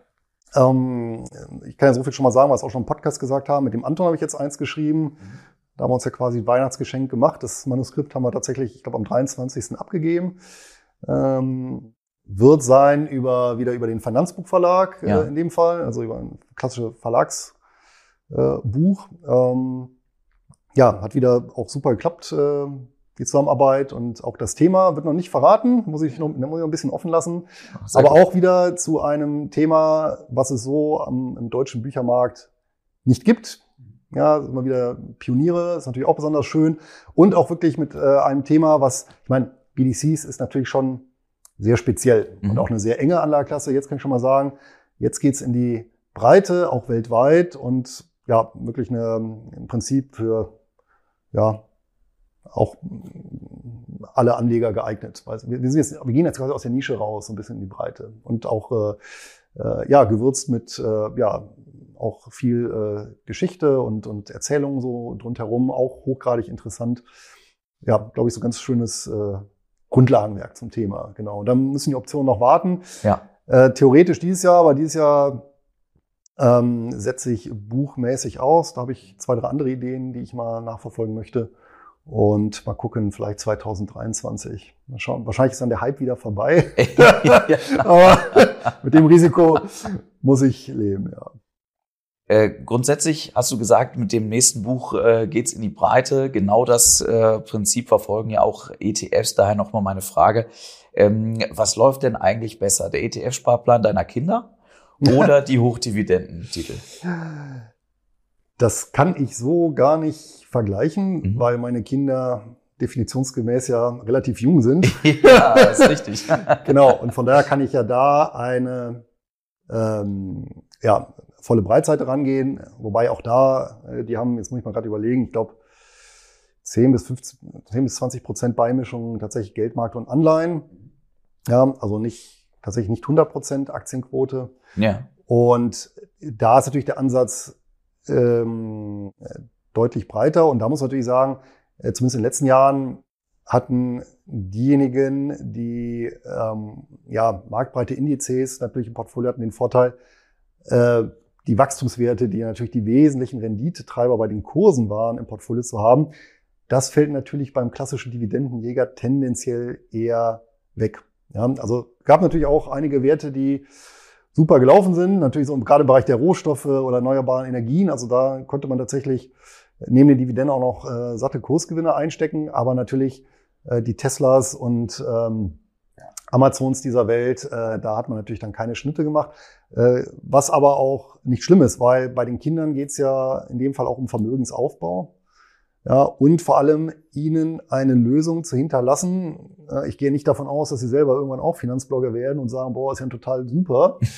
Ähm, ich kann ja so viel schon mal sagen, was auch schon im Podcast gesagt haben. Mit dem Anton habe ich jetzt eins geschrieben. Mhm. Da haben wir uns ja quasi ein Weihnachtsgeschenk gemacht. Das Manuskript haben wir tatsächlich, ich glaube, am 23. abgegeben. Ähm, wird sein über, wieder über den Finanzbuchverlag äh, ja. äh, in dem Fall, also über ein klassisches Verlagsbuch. Äh, ähm, ja, hat wieder auch super geklappt. Äh, die Zusammenarbeit und auch das Thema wird noch nicht verraten, muss ich noch, muss ich noch ein bisschen offen lassen. Ach, Aber gut. auch wieder zu einem Thema, was es so am, im deutschen Büchermarkt nicht gibt. Ja, immer wieder Pioniere, ist natürlich auch besonders schön. Und auch wirklich mit äh, einem Thema, was, ich meine, BDCs ist natürlich schon sehr speziell mhm. und auch eine sehr enge Anlageklasse. Jetzt kann ich schon mal sagen, jetzt geht's in die Breite, auch weltweit und ja, wirklich eine, im Prinzip für ja, auch alle Anleger geeignet. Wir, jetzt, wir gehen jetzt quasi aus der Nische raus, so ein bisschen in die Breite. Und auch äh, äh, ja, gewürzt mit äh, ja, auch viel äh, Geschichte und, und Erzählungen so rundherum, auch hochgradig interessant. Ja, glaube ich, so ganz schönes äh, Grundlagenwerk zum Thema. Genau. Und dann müssen die Optionen noch warten. Ja. Äh, theoretisch dieses Jahr, aber dieses Jahr ähm, setze ich buchmäßig aus. Da habe ich zwei, drei andere Ideen, die ich mal nachverfolgen möchte. Und mal gucken, vielleicht 2023. Mal schauen. Wahrscheinlich ist dann der Hype wieder vorbei. (laughs) (laughs) Aber mit dem Risiko muss ich leben, ja. Äh, grundsätzlich hast du gesagt, mit dem nächsten Buch äh, geht's in die Breite. Genau das äh, Prinzip verfolgen ja auch ETFs. Daher nochmal meine Frage. Ähm, was läuft denn eigentlich besser? Der ETF-Sparplan deiner Kinder (laughs) oder die Hochdividendentitel? Das kann ich so gar nicht vergleichen, mhm. weil meine Kinder definitionsgemäß ja relativ jung sind. (laughs) ja, das ist richtig. (laughs) genau, und von daher kann ich ja da eine ähm, ja, volle Breitseite rangehen, wobei auch da, äh, die haben, jetzt muss ich mal gerade überlegen, ich glaube, 10 bis 15, 10 bis 20 Prozent Beimischung tatsächlich Geldmarkt und Anleihen. Ja, also nicht, tatsächlich nicht 100 Prozent Aktienquote. Ja. Und da ist natürlich der Ansatz, ähm, deutlich breiter. Und da muss man natürlich sagen, äh, zumindest in den letzten Jahren hatten diejenigen, die ähm, ja, marktbreite Indizes natürlich im Portfolio hatten, den Vorteil, äh, die Wachstumswerte, die natürlich die wesentlichen Renditetreiber bei den Kursen waren, im Portfolio zu haben. Das fällt natürlich beim klassischen Dividendenjäger tendenziell eher weg. Ja, also gab natürlich auch einige Werte, die super gelaufen sind. Natürlich so gerade im Bereich der Rohstoffe oder erneuerbaren Energien. Also da konnte man tatsächlich neben den Dividenden auch noch äh, satte Kursgewinne einstecken. Aber natürlich äh, die Teslas und ähm, Amazons dieser Welt, äh, da hat man natürlich dann keine Schnitte gemacht. Äh, was aber auch nicht schlimm ist, weil bei den Kindern geht's ja in dem Fall auch um Vermögensaufbau. Ja, und vor allem ihnen eine Lösung zu hinterlassen. Ich gehe nicht davon aus, dass sie selber irgendwann auch Finanzblogger werden und sagen, boah, ist ja total super. (laughs)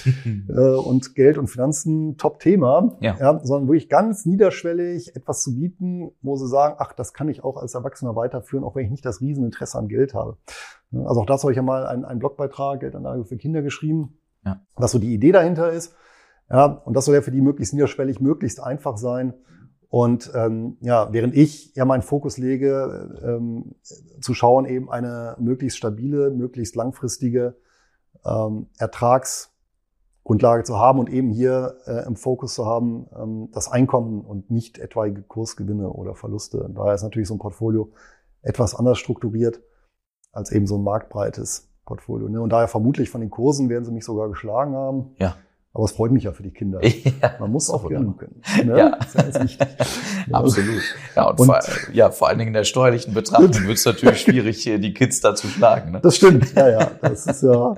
Äh, und Geld und Finanzen, Top-Thema. Ja. ja. Sondern wirklich ganz niederschwellig etwas zu bieten, wo sie sagen, ach, das kann ich auch als Erwachsener weiterführen, auch wenn ich nicht das Rieseninteresse an Geld habe. Also auch das habe ich ja mal einen, einen Blogbeitrag, Geldanlage für Kinder geschrieben, ja. was so die Idee dahinter ist. Ja, und das soll ja für die möglichst niederschwellig, möglichst einfach sein. Und ähm, ja, während ich ja meinen Fokus lege, ähm, zu schauen, eben eine möglichst stabile, möglichst langfristige ähm, Ertragsgrundlage zu haben und eben hier äh, im Fokus zu haben, ähm, das Einkommen und nicht etwaige Kursgewinne oder Verluste. Daher ist natürlich so ein Portfolio etwas anders strukturiert als eben so ein marktbreites Portfolio. Ne? Und daher vermutlich von den Kursen werden sie mich sogar geschlagen haben. Ja. Aber es freut mich ja für die Kinder. (laughs) Ja, Man muss auch gönnen können. (laughs) Ne? Ja, (laughs) absolut. Ja, und, und vor, ja, vor allen Dingen in der steuerlichen Betrachtung wird es natürlich schwierig, die Kids da zu schlagen. Ne? Das stimmt, ja, ja. Das ist ja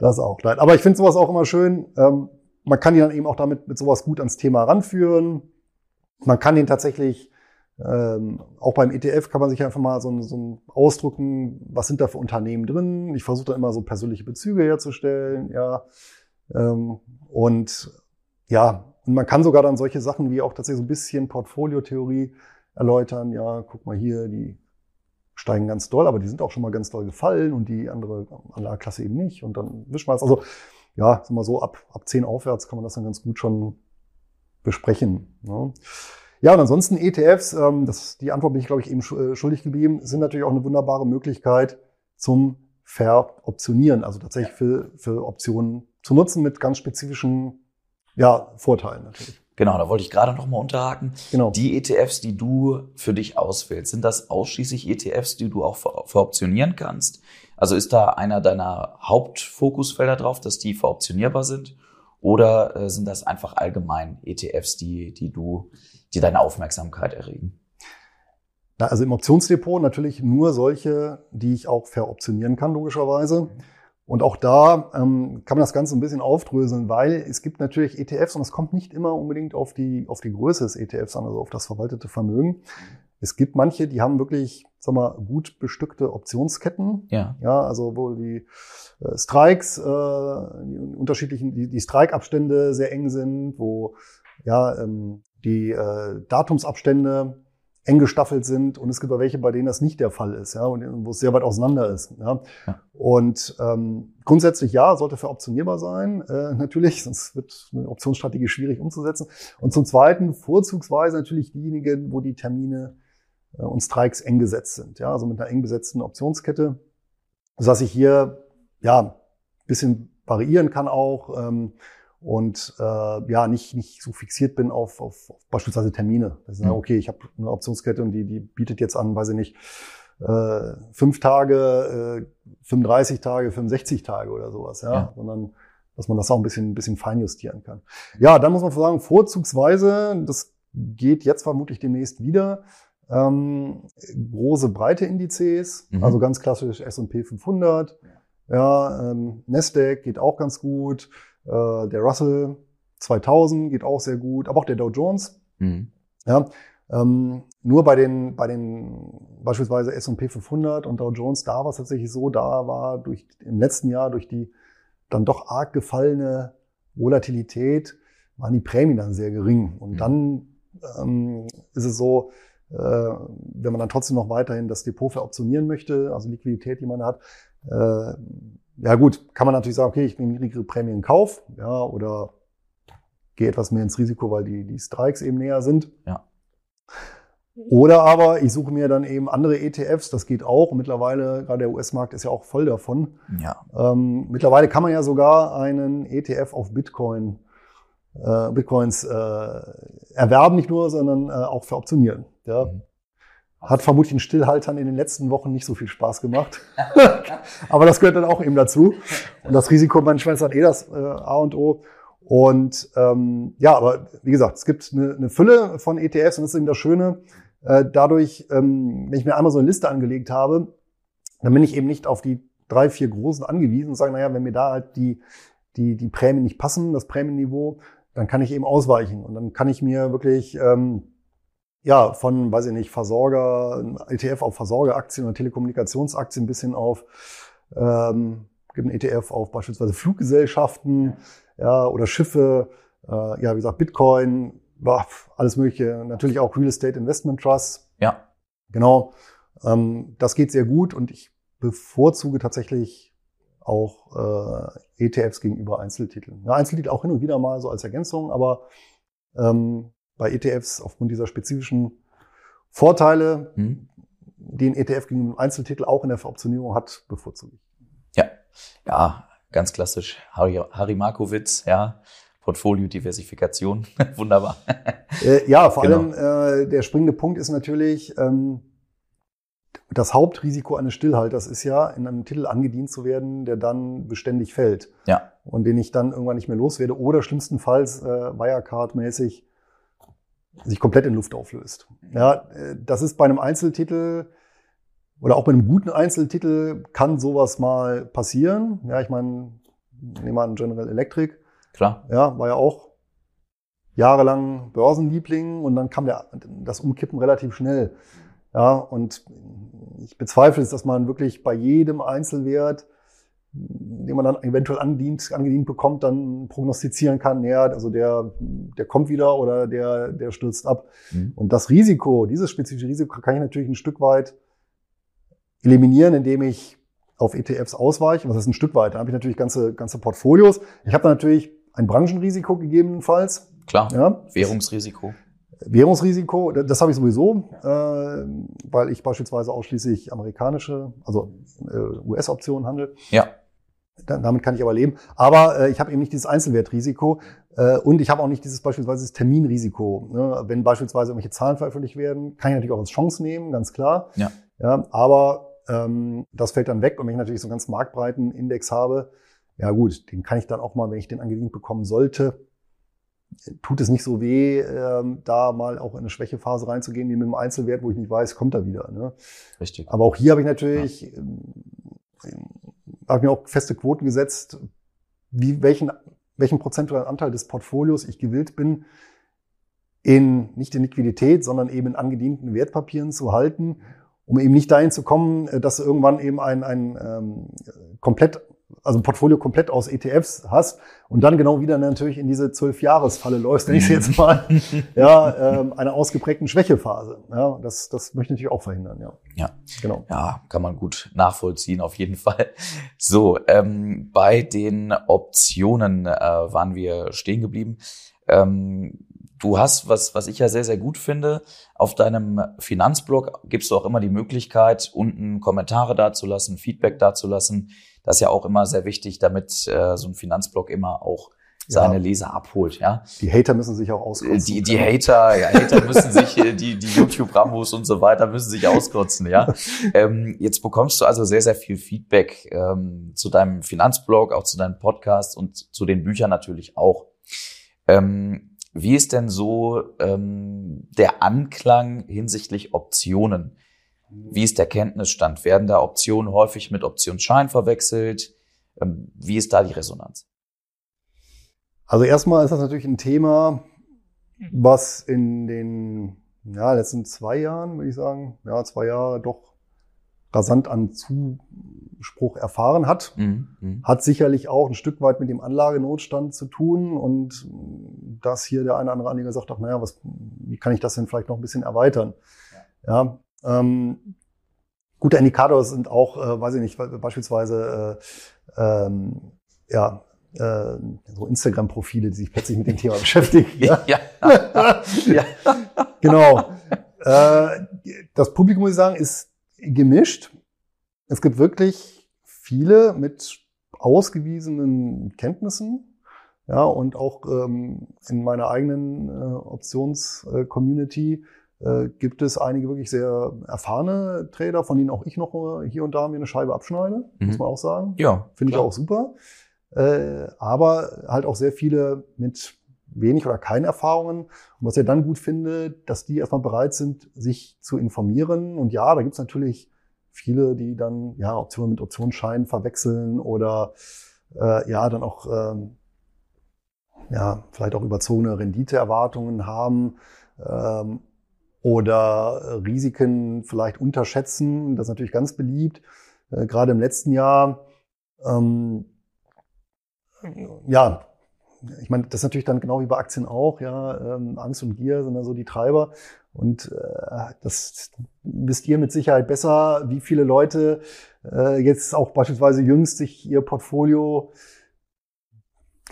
das auch klein. Aber ich finde sowas auch immer schön. Ähm, man kann ihn dann eben auch damit mit sowas gut ans Thema ranführen. Man kann ihn tatsächlich ähm, auch beim ETF kann man sich einfach mal so, so ausdrucken, was sind da für Unternehmen drin. Ich versuche da immer so persönliche Bezüge herzustellen, ja. Ähm, und ja, und man kann sogar dann solche Sachen wie auch tatsächlich so ein bisschen Portfoliotheorie erläutern. Ja, guck mal hier, die steigen ganz doll, aber die sind auch schon mal ganz doll gefallen und die andere Anlageklasse eben nicht. Und dann wischt man es. Also ja, sag mal so, ab, ab 10 aufwärts kann man das dann ganz gut schon besprechen. Ne? Ja, und ansonsten ETFs, ähm, das, die Antwort bin ich, glaube ich, eben äh, schuldig geblieben, sind natürlich auch eine wunderbare Möglichkeit zum Veroptionieren, also tatsächlich für, für Optionen zu nutzen mit ganz spezifischen ja, Vorteilen natürlich. Genau, da wollte ich gerade noch mal unterhaken. Genau. Die ETFs, die du für dich auswählst, sind das ausschließlich ETFs, die du auch veroptionieren kannst? Also ist da einer deiner Hauptfokusfelder drauf, dass die veroptionierbar sind? Oder äh, sind das einfach allgemein ETFs, die, die du, die deine Aufmerksamkeit erregen? Na, also im Optionsdepot natürlich nur solche, die ich auch veroptionieren kann, logischerweise. Mhm. Und auch da ähm, kann man das Ganze ein bisschen aufdröseln, weil es gibt natürlich ETFs und es kommt nicht immer unbedingt auf die, auf die Größe des ETFs an, also auf das verwaltete Vermögen. Es gibt manche, die haben wirklich, sag mal, gut bestückte Optionsketten. Ja. Ja, also wo die äh, Strikes, äh, die unterschiedlichen, die, die Strike-Abstände sehr eng sind, wo ja ähm, die äh, Datumsabstände eng gestaffelt sind und es gibt auch welche, bei denen das nicht der Fall ist, ja, und wo es sehr weit auseinander ist. Ja. ja. Und ähm, grundsätzlich ja, sollte veroptionierbar sein, äh, natürlich, sonst wird eine Optionsstrategie schwierig umzusetzen. Und zum Zweiten vorzugsweise natürlich diejenigen, wo die Termine äh, und Strikes eng gesetzt sind, ja, also mit einer eng besetzten Optionskette, sodass ich hier ja bisschen variieren kann auch. Ähm, und äh, ja nicht nicht so fixiert bin auf, auf, auf beispielsweise Termine. Das ist ja, okay, ich habe eine Optionskette und die die bietet jetzt an, weiß ich nicht, äh, fünf Tage, äh, 35 Tage, 65 Tage oder sowas, ja, ja. sondern dass man das auch ein bisschen ein bisschen feinjustieren kann. Ja, dann muss man sagen, vorzugsweise, das geht jetzt vermutlich demnächst wieder. Ähm, große breite Indizes, mhm. also ganz klassisch S&P 500, ja, ähm, Nasdaq geht auch ganz gut. Äh, der Russell 2000 geht auch sehr gut, aber auch der Dow Jones. Mhm. Ja, ähm, nur bei den, bei den beispielsweise S&P 500 und Dow Jones, da war es tatsächlich so, da war durch, im letzten Jahr durch die dann doch arg gefallene Volatilität, waren die Prämien dann sehr gering. Und mhm. dann ähm, ist es so, äh, wenn man dann trotzdem noch weiterhin das Depot veroptionieren möchte, also Liquidität, die man hat, äh, ja gut, kann man natürlich sagen, okay, ich nehme niedrigere Prämien in Kauf, ja, oder gehe etwas mehr ins Risiko, weil die, die Strikes eben näher sind. Ja. Oder aber ich suche mir dann eben andere ETFs, das geht auch. Und mittlerweile, gerade der US-Markt ist ja auch voll davon. Ja. Ähm, mittlerweile kann man ja sogar einen ETF auf Bitcoin, äh, Bitcoins äh, erwerben, nicht nur, sondern äh, auch veroptionieren. Ja. Mhm. Hat vermutlich den Stillhaltern in den letzten Wochen nicht so viel Spaß gemacht. (laughs) Aber das gehört dann auch eben dazu. Und das Risiko manchmal ist dann eh das äh, A und O. Und ähm, ja, aber wie gesagt, es gibt eine, eine Fülle von ETFs und das ist eben das Schöne. Äh, dadurch, ähm, wenn ich mir einmal so eine Liste angelegt habe, dann bin ich eben nicht auf die drei, vier großen angewiesen und sage, naja, wenn mir da halt die, die, die Prämien nicht passen, das Prämienniveau, dann kann ich eben ausweichen. Und dann kann ich mir wirklich ähm, ja, von, weiß ich nicht, Versorger, ETF auf Versorgeraktien oder Telekommunikationsaktien bis hin auf, ähm, gibt ein ETF auf beispielsweise Fluggesellschaften, ja, oder Schiffe, äh, ja, wie gesagt, Bitcoin, boah, alles mögliche, natürlich auch Real Estate Investment Trust. Ja. Genau. Ähm, das geht sehr gut und ich bevorzuge tatsächlich auch äh, ETFs gegenüber Einzeltiteln. Ja, Einzeltitel auch hin und wieder mal so als Ergänzung, aber ähm, bei ETFs aufgrund dieser spezifischen Vorteile, mhm. die ein ETF gegen einen Einzeltitel auch in der Veroptionierung hat, bevorzuge ich. Ja, ja, ganz klassisch. Harry, Harry Markowitz, ja. Portfolio-Diversifikation, (laughs) wunderbar. Äh, ja, vor genau. allem äh, der springende Punkt ist natürlich, ähm, das Hauptrisiko eines Stillhalters ist ja, in einem Titel angedient zu werden, der dann beständig fällt. Ja. Und den ich dann irgendwann nicht mehr loswerde oder schlimmstenfalls äh, Wirecard-mäßig sich komplett in Luft auflöst. Ja, äh, das ist bei einem Einzeltitel oder auch bei einem guten Einzeltitel kann sowas mal passieren. Ja, ich meine, nehmen wir an General Electric. Klar. Ja, war ja auch jahrelang Börsenliebling und dann kam der, das Umkippen relativ schnell. Ja, und ich bezweifle es, dass man wirklich bei jedem Einzelwert, den man dann eventuell angedient, angedient bekommt, dann prognostizieren kann, ja, also der, der kommt wieder oder der, der stürzt ab. Mhm. Und das Risiko, dieses spezifische Risiko kann ich natürlich ein Stück weit eliminieren, indem ich auf ETFs ausweiche. Was ist ein Stück weit? Da habe ich natürlich ganze, ganze Portfolios. Ich habe da natürlich ein Branchenrisiko gegebenenfalls. Klar. Ja. Währungsrisiko. Währungsrisiko, das habe ich sowieso, äh, weil ich beispielsweise ausschließlich amerikanische, also äh, US-Optionen handle. Ja. Da, damit kann ich aber leben. Aber äh, ich habe eben nicht dieses Einzelwertrisiko äh, und ich habe auch nicht dieses beispielsweise das Terminrisiko. Ne? Wenn beispielsweise irgendwelche Zahlen veröffentlicht werden, kann ich natürlich auch als Chance nehmen, ganz klar. Ja. Ja, aber ähm, das fällt dann weg und wenn ich natürlich so einen ganz marktbreiten Index habe, ja gut, den kann ich dann auch mal, wenn ich den angedient bekommen sollte, tut es nicht so weh, ähm, da mal auch in eine Schwächephase reinzugehen, wie mit einem Einzelwert, wo ich nicht weiß, kommt er wieder. Ne? Richtig. Aber auch hier habe ich natürlich, ja. ähm, habe mir auch feste Quoten gesetzt, wie welchen, welchen prozentualen Anteil des Portfolios ich gewillt bin, in nicht in Liquidität, sondern eben in angedienten Wertpapieren zu halten, um eben nicht dahin zu kommen, äh, dass irgendwann eben ein, ein ähm, komplett also ein Portfolio komplett aus ETFs hast und dann genau wieder natürlich in diese Zwölf-Jahres-Falle läufst, nenne ich jetzt mal, (laughs) ja, ähm, einer ausgeprägten Schwächephase. Ja, das, das möchte ich natürlich auch verhindern, ja. Ja, genau. Ja, kann man gut nachvollziehen, auf jeden (laughs) Fall. So, ähm, bei den Optionen äh, waren wir stehen geblieben. Ähm, du hast, was, was ich ja sehr, sehr gut finde, auf deinem Finanzblog gibst du auch immer die Möglichkeit, unten Kommentare dazulassen, Feedback dazulassen. Das ist ja auch immer sehr wichtig, damit äh, so ein Finanzblog immer auch seine ja. Leser abholt, ja. Die Hater müssen sich auch auskotzen. Die, die Hater, ja, Hater müssen sich, äh, die, die YouTube-Rambos und so weiter müssen sich auskotzen, ja. (laughs) Ähm, jetzt bekommst du also sehr, sehr viel Feedback ähm, zu deinem Finanzblog, auch zu deinem Podcast und zu den Büchern natürlich auch. Ähm, wie ist denn so ähm, der Anklang hinsichtlich Optionen? Wie ist der Kenntnisstand? Werden da Optionen häufig mit Optionsschein verwechselt? Ähm, wie ist da die Resonanz? Also erstmal ist das natürlich ein Thema, was in den ja, letzten zwei Jahren, würde ich sagen, ja, zwei Jahre doch rasant an Zuspruch erfahren hat. Mhm, mhm. Hat sicherlich auch ein Stück weit mit dem Anlagenotstand zu tun und dass hier der eine oder andere Anleger sagt, ach naja, was, wie kann ich das denn vielleicht noch ein bisschen erweitern? Ja, ja ähm, gute Indikator sind auch, äh, weiß ich nicht, beispielsweise äh, ähm, ja, äh, so Instagram-Profile, die sich plötzlich mit dem Thema (laughs) beschäftigen. ja. ja. (laughs) ja. genau. Äh, das Publikum, muss ich sagen, ist gemischt. Es gibt wirklich viele mit ausgewiesenen Kenntnissen. Ja, und auch ähm, in meiner eigenen äh, Options-Community äh, gibt es einige wirklich sehr erfahrene Trader, von denen auch ich noch äh, hier und da mir eine Scheibe abschneide, mhm. muss man auch sagen. Ja. Finde ich auch super. Äh, aber halt auch sehr viele mit wenig oder keine Erfahrungen. Und was ich dann gut finde, dass die erstmal bereit sind, sich zu informieren. Und ja, da gibt's natürlich viele, die dann ja Optionen mit Optionsscheinen verwechseln oder äh, ja dann auch ähm, ja vielleicht auch überzogene Renditeerwartungen haben. Ähm, oder Risiken vielleicht unterschätzen. Das ist natürlich ganz beliebt. Äh, gerade im letzten Jahr, ähm, ja, ich meine, das ist natürlich dann genau wie bei Aktien auch, ja, ähm, Angst und Gier sind da so die Treiber. Und äh, das wisst ihr mit Sicherheit besser, wie viele Leute äh, jetzt auch beispielsweise jüngst sich ihr Portfolio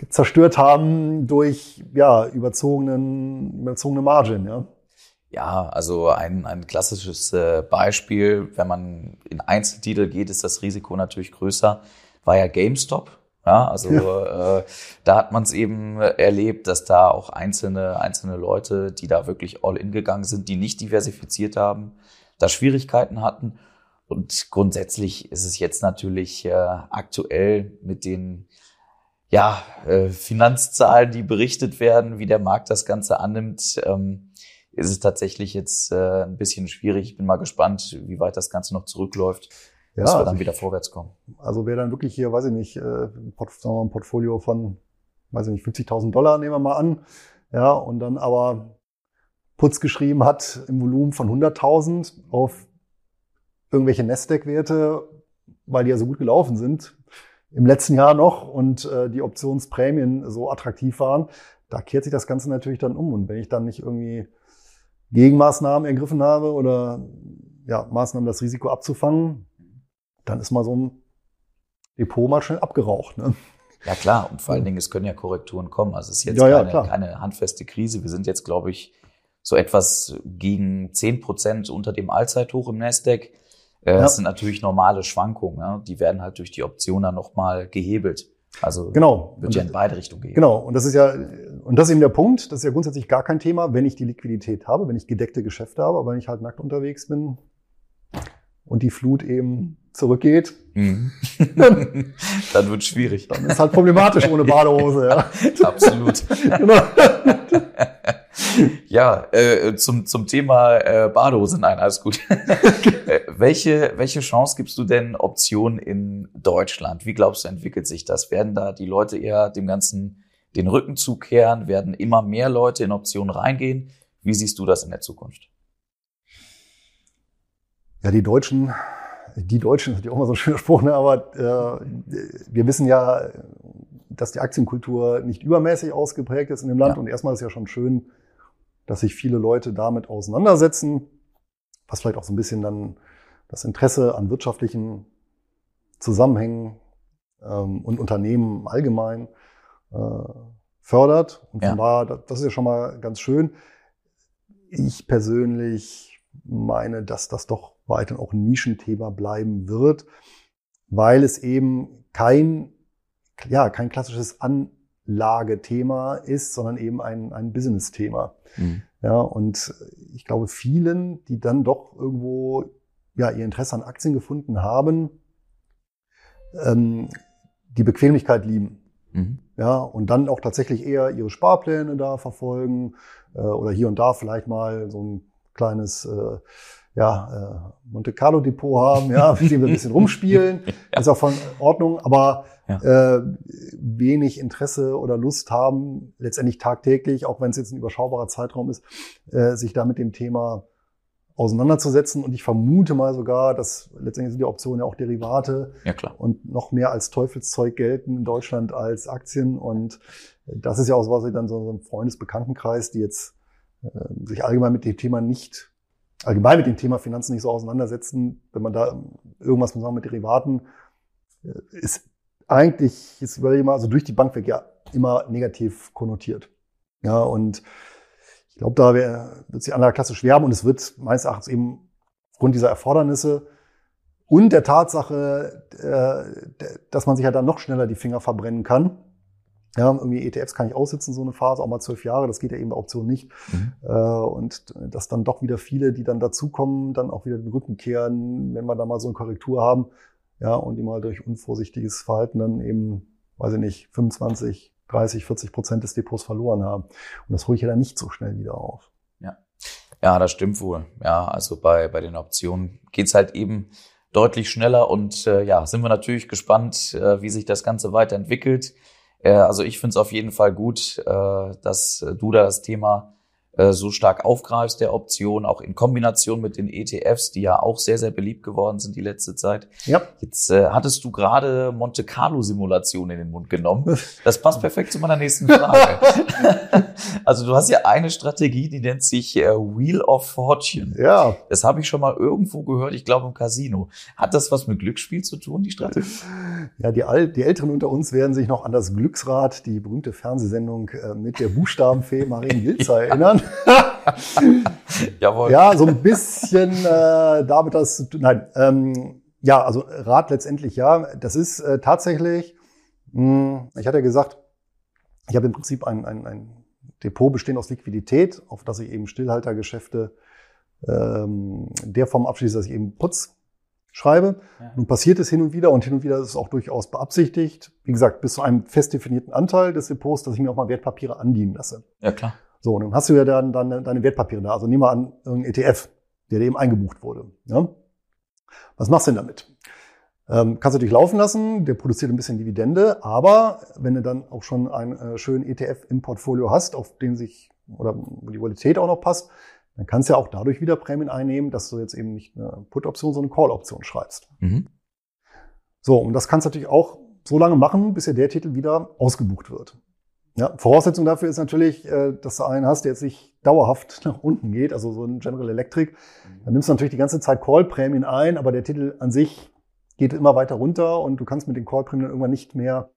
zerstört haben durch ja überzogenen überzogene Margin, ja. Ja, also ein, ein klassisches äh, Beispiel, wenn man in Einzeltitel geht, ist das Risiko natürlich größer, war ja GameStop. Ja, also ja. Äh, da hat man es eben erlebt, dass da auch einzelne, einzelne Leute, die da wirklich all in gegangen sind, die nicht diversifiziert haben, da Schwierigkeiten hatten. Und grundsätzlich ist es jetzt natürlich äh, aktuell mit den ja, äh, Finanzzahlen, die berichtet werden, wie der Markt das Ganze annimmt, ähm, ist es tatsächlich jetzt äh, ein bisschen schwierig. Ich bin mal gespannt, wie weit das Ganze noch zurückläuft, ja, dass wir also dann wieder vorwärts kommen. Also wer dann wirklich hier, weiß ich nicht, äh, Port, sagen wir mal, ein Portfolio von, weiß ich nicht, 50.000 Dollar nehmen wir mal an, ja, und dann aber Putz geschrieben hat im Volumen von 100.000 auf irgendwelche Nasdaq-Werte, weil die ja so gut gelaufen sind, im letzten Jahr noch und äh, die Optionsprämien so attraktiv waren, da kehrt sich das Ganze natürlich dann um. Und wenn ich dann nicht irgendwie Gegenmaßnahmen ergriffen habe oder ja, Maßnahmen, das Risiko abzufangen, dann ist mal so ein Depot mal schnell abgeraucht. Ne? Ja klar, und vor allen Dingen, es können ja Korrekturen kommen. Also es ist jetzt ja, keine, ja, keine handfeste Krise. Wir sind jetzt, glaube ich, so etwas gegen zehn Prozent unter dem Allzeithoch im Nasdaq. Äh, ja. Das sind natürlich normale Schwankungen. Ne? Die werden halt durch die Option dann nochmal gehebelt. Also genau. wird ja in beide Richtungen gehebelt. Genau. Und das ist ja, und das ist eben der Punkt. Das ist ja grundsätzlich gar kein Thema, wenn ich die Liquidität habe, wenn ich gedeckte Geschäfte habe, aber wenn ich halt nackt unterwegs bin und die Flut eben zurückgeht, mhm. (laughs) dann (laughs) wird schwierig. Dann ist halt problematisch ohne Badehose. Ja. (laughs) Absolut. genau. ja, äh, zum, zum Thema äh, Badehose, nein, alles gut. äh, welche, welche Chance gibst du denn Optionen in Deutschland? Wie glaubst du, entwickelt sich das? Werden da die Leute eher dem Ganzen den Rücken zukehren? Werden immer mehr Leute in Optionen reingehen? Wie siehst du das in der Zukunft? Ja, die Deutschen, die Deutschen ist natürlich auch immer so ein schöner Spruch, ne? aber äh, wir wissen ja, dass die Aktienkultur nicht übermäßig ausgeprägt ist in dem Land. Ja. Und erstmal ist ja schon schön, dass sich viele Leute damit auseinandersetzen, was vielleicht auch so ein bisschen dann das Interesse an wirtschaftlichen Zusammenhängen ähm, und Unternehmen allgemein fördert. Und von ja. daher, das ist ja schon mal ganz schön. Ich persönlich meine, dass das doch weiterhin auch ein Nischenthema bleiben wird, weil es eben kein, ja, kein klassisches Anlagethema ist, sondern eben ein, ein Business-Thema. Mhm. Ja, und ich glaube, vielen, die dann doch irgendwo ja, ihr Interesse an Aktien gefunden haben, ähm, die Bequemlichkeit lieben. Mhm. Ja, und dann auch tatsächlich eher ihre Sparpläne da verfolgen äh, oder hier und da vielleicht mal so ein kleines äh, ja, äh, Monte Carlo Depot haben, ja, mit dem wir ein bisschen (laughs) rumspielen. ja. Ist auch von Ordnung, aber ja. äh, wenig Interesse oder Lust haben, letztendlich tagtäglich, auch wenn es jetzt ein überschaubarer Zeitraum ist, äh, sich da mit dem Thema auseinanderzusetzen. Und ich vermute mal sogar, dass letztendlich sind die Optionen ja auch Derivate ja, klar. und noch mehr als Teufelszeug gelten in Deutschland als Aktien. Und das ist ja auch was, dann so ein Freundesbekanntenkreis, die jetzt äh, sich allgemein mit dem Thema nicht allgemein mit dem Thema Finanzen nicht so auseinandersetzen, wenn man da irgendwas mit, mit Derivaten äh, ist eigentlich, jetzt überlege ich mal, also durch die Bank weg ja immer negativ konnotiert. Ja, und ich glaube, da wird sich Anlageklasse schwer haben und es wird meines Erachtens eben aufgrund dieser Erfordernisse und der Tatsache, äh, dass man sich ja dann noch schneller die Finger verbrennen kann, ja, irgendwie ETFs kann ich aussitzen, so eine Phase, auch mal zwölf Jahre, das geht ja eben bei Optionen nicht. Mhm. Äh, und dass dann doch wieder viele, die dann dazukommen, dann auch wieder den Rücken kehren, wenn wir da mal so eine Korrektur haben, ja, und die mal durch unvorsichtiges Verhalten dann eben, weiß ich nicht, 25, 30, 40 Prozent des Depots verloren haben. Und das hole ich ja dann nicht so schnell wieder auf. Ja. Ja, das stimmt wohl. Ja, also bei, bei den Optionen geht's halt eben deutlich schneller und äh, ja, sind wir natürlich gespannt, äh, wie sich das Ganze weiterentwickelt. Äh, also ich finde es auf jeden Fall gut, äh, dass du da das Thema äh, so stark aufgreifst, der Option, auch in Kombination mit den ETFs, die ja auch sehr, sehr beliebt geworden sind die letzte Zeit. Ja. Jetzt äh, hattest du gerade Monte Carlo Simulation in den Mund genommen. Das passt perfekt zu meiner nächsten Frage. (laughs) also du hast ja eine Strategie, die nennt sich äh, Wheel of Fortune. Ja. Das habe ich schon mal irgendwo gehört, ich glaube im Casino. Hat das was mit Glücksspiel zu tun, die Strategie? Ja, die, Al die Älteren unter uns werden sich noch an das Glücksrad, die berühmte Fernsehsendung äh, mit der Buchstabenfee Marien Gilzer (laughs) erinnern. (laughs) Jawohl. Ja, so ein bisschen äh, damit das zu tun. Nein, ähm, ja, also Rat letztendlich ja. Das ist äh, tatsächlich, mh, hm, ich hatte ja gesagt, ich habe im Prinzip ein, ein, ein Depot bestehend aus Liquidität, auf das ich eben Stillhaltergeschäfte ähm, der Form abschließe, dass ich eben Putz schreibe. Ja. Nun passiert es hin und wieder und hin und wieder ist es auch durchaus beabsichtigt. Wie gesagt, bis zu einem fest definierten Anteil des Depots, dass ich mir auch mal Wertpapiere andienen lasse. Ja, klar. So, und dann hast du ja dann, dann deine Wertpapiere da. Also nehmen wir an, irgendein ETF, der eben eingebucht wurde. Ja? Was machst du denn damit? Ähm, kannst du dich laufen lassen, der produziert ein bisschen Dividende, aber wenn du dann auch schon einen äh, schönen ETF im Portfolio hast, auf den sich oder die Volatilität auch noch passt, dann kannst du ja auch dadurch wieder Prämien einnehmen, dass du jetzt eben nicht eine Put-Option, sondern eine Call-Option schreibst. Mhm. So, und das kannst du natürlich auch so lange machen, bis ja der Titel wieder ausgebucht wird. Ja, Voraussetzung dafür ist natürlich, äh, dass du einen hast, der jetzt nicht dauerhaft (laughs) nach unten geht, also so ein General Electric. Dann nimmst du natürlich die ganze Zeit Call-Prämien ein, aber der Titel an sich geht immer weiter runter und du kannst mit den Call-Prämien irgendwann nicht mehr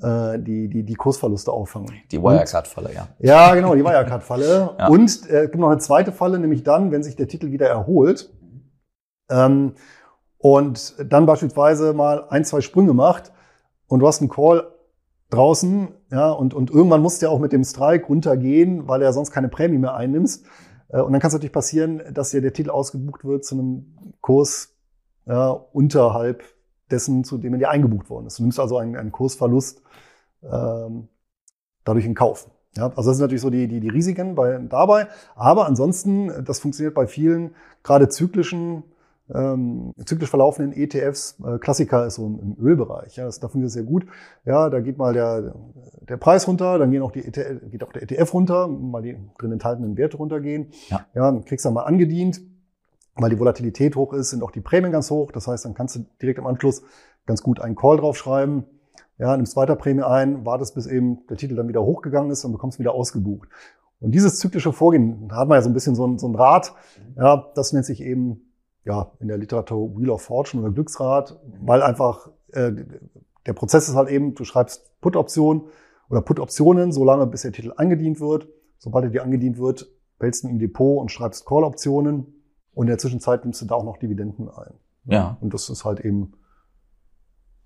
äh, die, die, die Kursverluste auffangen. Die Wirecard-Falle, ja. Ja, genau, die Wirecard-Falle. (laughs) ja. Und äh, es gibt noch eine zweite Falle, nämlich dann, wenn sich der Titel wieder erholt ähm, und dann beispielsweise mal ein, zwei Sprünge macht und du hast einen Call draußen, ja, und, und irgendwann musst du ja auch mit dem Strike runtergehen, weil er sonst keine Prämie mehr einnimmst. Äh, und dann kann es natürlich passieren, dass dir der Titel ausgebucht wird zu einem Kurs ja, unterhalb dessen, zu dem er dir eingebucht worden ist. Du nimmst also einen, einen Kursverlust ähm, dadurch in Kauf. Ja, also das sind natürlich so die, die, die Risiken bei, dabei. Aber ansonsten, das funktioniert bei vielen, gerade zyklischen ähm, zyklisch verlaufenden ETFs. Äh, Klassiker ist so im, Ölbereich. Ja, das, da funktioniert sehr gut. Ja, da geht mal der, der Preis runter, dann gehen auch die ETF, geht auch der ETF runter, mal die drin enthaltenen Werte runtergehen. Ja, ja dann kriegst du dann mal angedient, weil die Volatilität hoch ist, sind auch die Prämien ganz hoch. Das heißt, dann kannst du direkt im Anschluss ganz gut einen Call draufschreiben. Ja, nimmst weiter Prämie ein, wartest, bis eben der Titel dann wieder hochgegangen ist und bekommst wieder ausgebucht. Und dieses zyklische Vorgehen, da hat man ja so ein bisschen so ein, so ein Rad, ja, das nennt sich eben ja, in der Literatur Wheel of Fortune oder Glücksrad, weil einfach äh, der Prozess ist halt eben, du schreibst Put-Option oder Put-Optionen, solange bis der Titel angedient wird. Sobald er dir angedient wird, wählst du ihn im Depot und schreibst Call-Optionen und in der Zwischenzeit nimmst du da auch noch Dividenden ein. Ja. Und das ist halt eben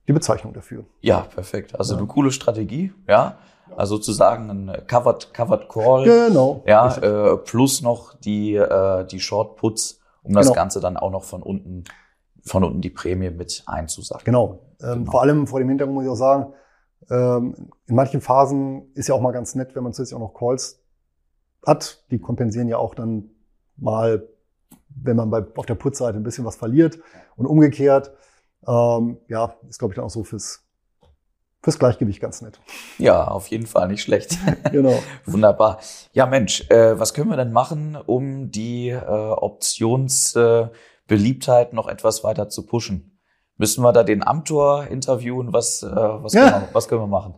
die Bezeichnung dafür. Ja, perfekt. Also ja. eine coole Strategie, ja. Also sozusagen ein Covered, Covered Call. Genau. Ja, äh, plus noch die, äh, die Short Puts um das genau. Ganze dann auch noch von unten, von unten die Prämie mit einzusagen. Genau. Ähm, genau. Vor allem vor dem Hintergrund muss ich auch sagen, ähm, in manchen Phasen ist ja auch mal ganz nett, wenn man zusätzlich auch noch Calls hat. Die kompensieren ja auch dann mal, wenn man bei, auf der Putzseite ein bisschen was verliert und umgekehrt. Ähm, ja, ist glaube ich dann auch so fürs fürs Gleichgewicht ganz nett. Ja, auf jeden Fall nicht schlecht. (laughs) genau. (laughs) Wunderbar. Ja, Mensch, äh, was können wir denn machen, um die äh, Optionsbeliebtheit äh, noch etwas weiter zu pushen? Müssen wir da den Amtor interviewen? Was, äh, was, ja. können wir, was können wir machen?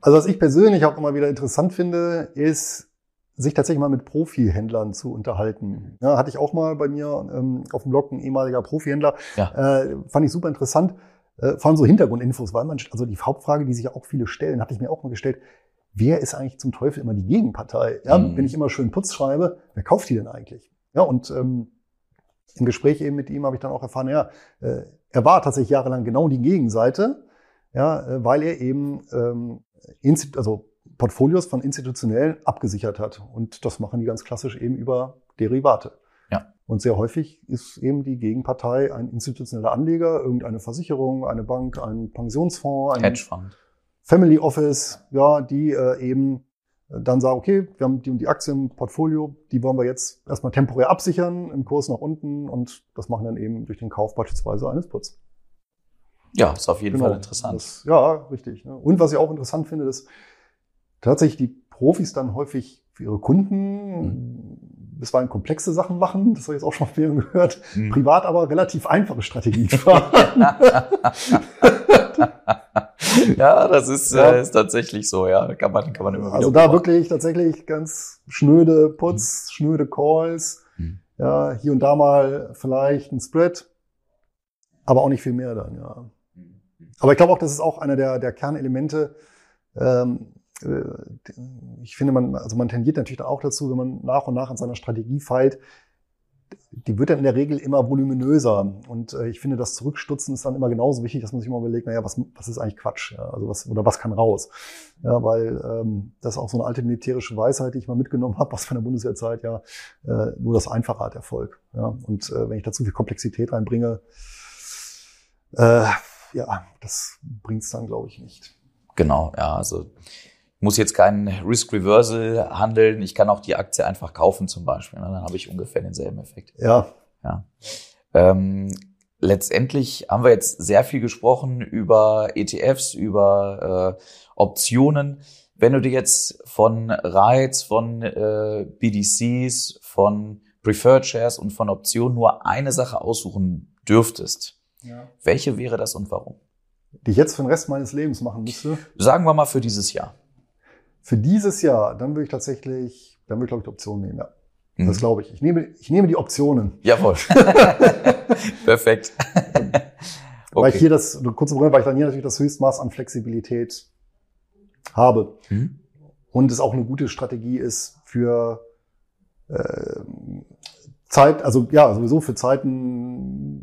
Also was ich persönlich auch immer wieder interessant finde, ist, sich tatsächlich mal mit Profi-Händlern zu unterhalten. Ja, hatte ich auch mal bei mir ähm, auf dem Blog ein ehemaliger Profi-Händler. Ja. Äh, fand ich super interessant äh, vor allem so Hintergrundinfos, weil man, also die Hauptfrage, die sich ja auch viele stellen, hatte ich mir auch mal gestellt, wer ist eigentlich zum Teufel immer die Gegenpartei? Ja, mhm. Wenn ich immer schön Putz schreibe, wer kauft die denn eigentlich? Ja, und ähm, im Gespräch eben mit ihm habe ich dann auch erfahren, ja, äh, er war tatsächlich jahrelang genau die Gegenseite, ja, äh, weil er eben ähm, also Portfolios von institutionellen abgesichert hat. Und das machen die ganz klassisch eben über Derivate. Und sehr häufig ist eben die Gegenpartei ein institutioneller Anleger, irgendeine Versicherung, eine Bank, ein Pensionsfonds, ein Hedgefonds. Family Office, ja, die äh, eben dann sagen, okay, wir haben die und die Aktien im Portfolio, die wollen wir jetzt erstmal temporär absichern, im Kurs nach unten und das machen dann eben durch den Kauf beispielsweise eines Puts. Ja, ist auf jeden genau, Fall interessant. Das, ja, richtig. Ne? Und was ich auch interessant finde, dass tatsächlich die Profis dann häufig für ihre Kunden mhm bisweilen komplexe Sachen machen, das habe ich jetzt auch schon von vielen gehört, hm. privat aber relativ einfache Strategien fahren. (laughs) ja, das ist, ja. Äh, ist tatsächlich so, ja. Kann man, kann man immer Also da wirklich tatsächlich ganz schnöde Puts, hm. schnöde Calls, hm. ja, hier und da mal vielleicht ein Spread, aber auch nicht viel mehr dann, ja. Hm. Aber ich glaube auch, das ist auch einer der, der Kernelemente, ähm, äh, ich finde, man, also man tendiert natürlich auch dazu, wenn man nach und nach an seiner Strategie feilt, die wird dann in der Regel immer voluminöser. Und äh, ich finde, das Zurückstutzen ist dann immer genauso wichtig, dass man sich immer überlegt, naja, was, was ist eigentlich Quatsch? Ja? Also was, oder was kann raus? Ja, weil ähm, das ist auch so eine alte militärische Weisheit, die ich mal mitgenommen (laughs) habe aus meiner Bundeswehrzeit, ja, äh, nur das Einfache hat Erfolg. Ja? Und äh, wenn ich da zu viel Komplexität reinbringe, äh, ja, das bringt's dann, glaube ich, nicht. Genau, ja, also muss jetzt keinen Risk Reversal handeln. Ich kann auch die Aktie einfach kaufen zum Beispiel. Ne? Dann habe ich ungefähr denselben Effekt. Ja. ja. Ähm, letztendlich haben wir jetzt sehr viel gesprochen über ETFs, über äh, Optionen. Wenn du dir jetzt von Reiz, von äh, BDCs, von Preferred Shares und von Optionen nur eine Sache aussuchen dürftest, ja. welche wäre das und warum? Die ich jetzt für den Rest meines Lebens machen müsste? Sagen wir mal für dieses Jahr. Für dieses Jahr, dann würde ich tatsächlich, dann würde ich glaube ich die Optionen nehmen, ja. Mhm. Das glaube ich. Ich nehme, ich nehme die Optionen. Jawohl. (laughs) Perfekt. okay. Weil ich hier das, kurz und weil ich dann hier natürlich das Höchstmaß an Flexibilität habe. Mhm. Und es auch eine gute Strategie ist für äh, Zeit, also ja, sowieso für Zeiten,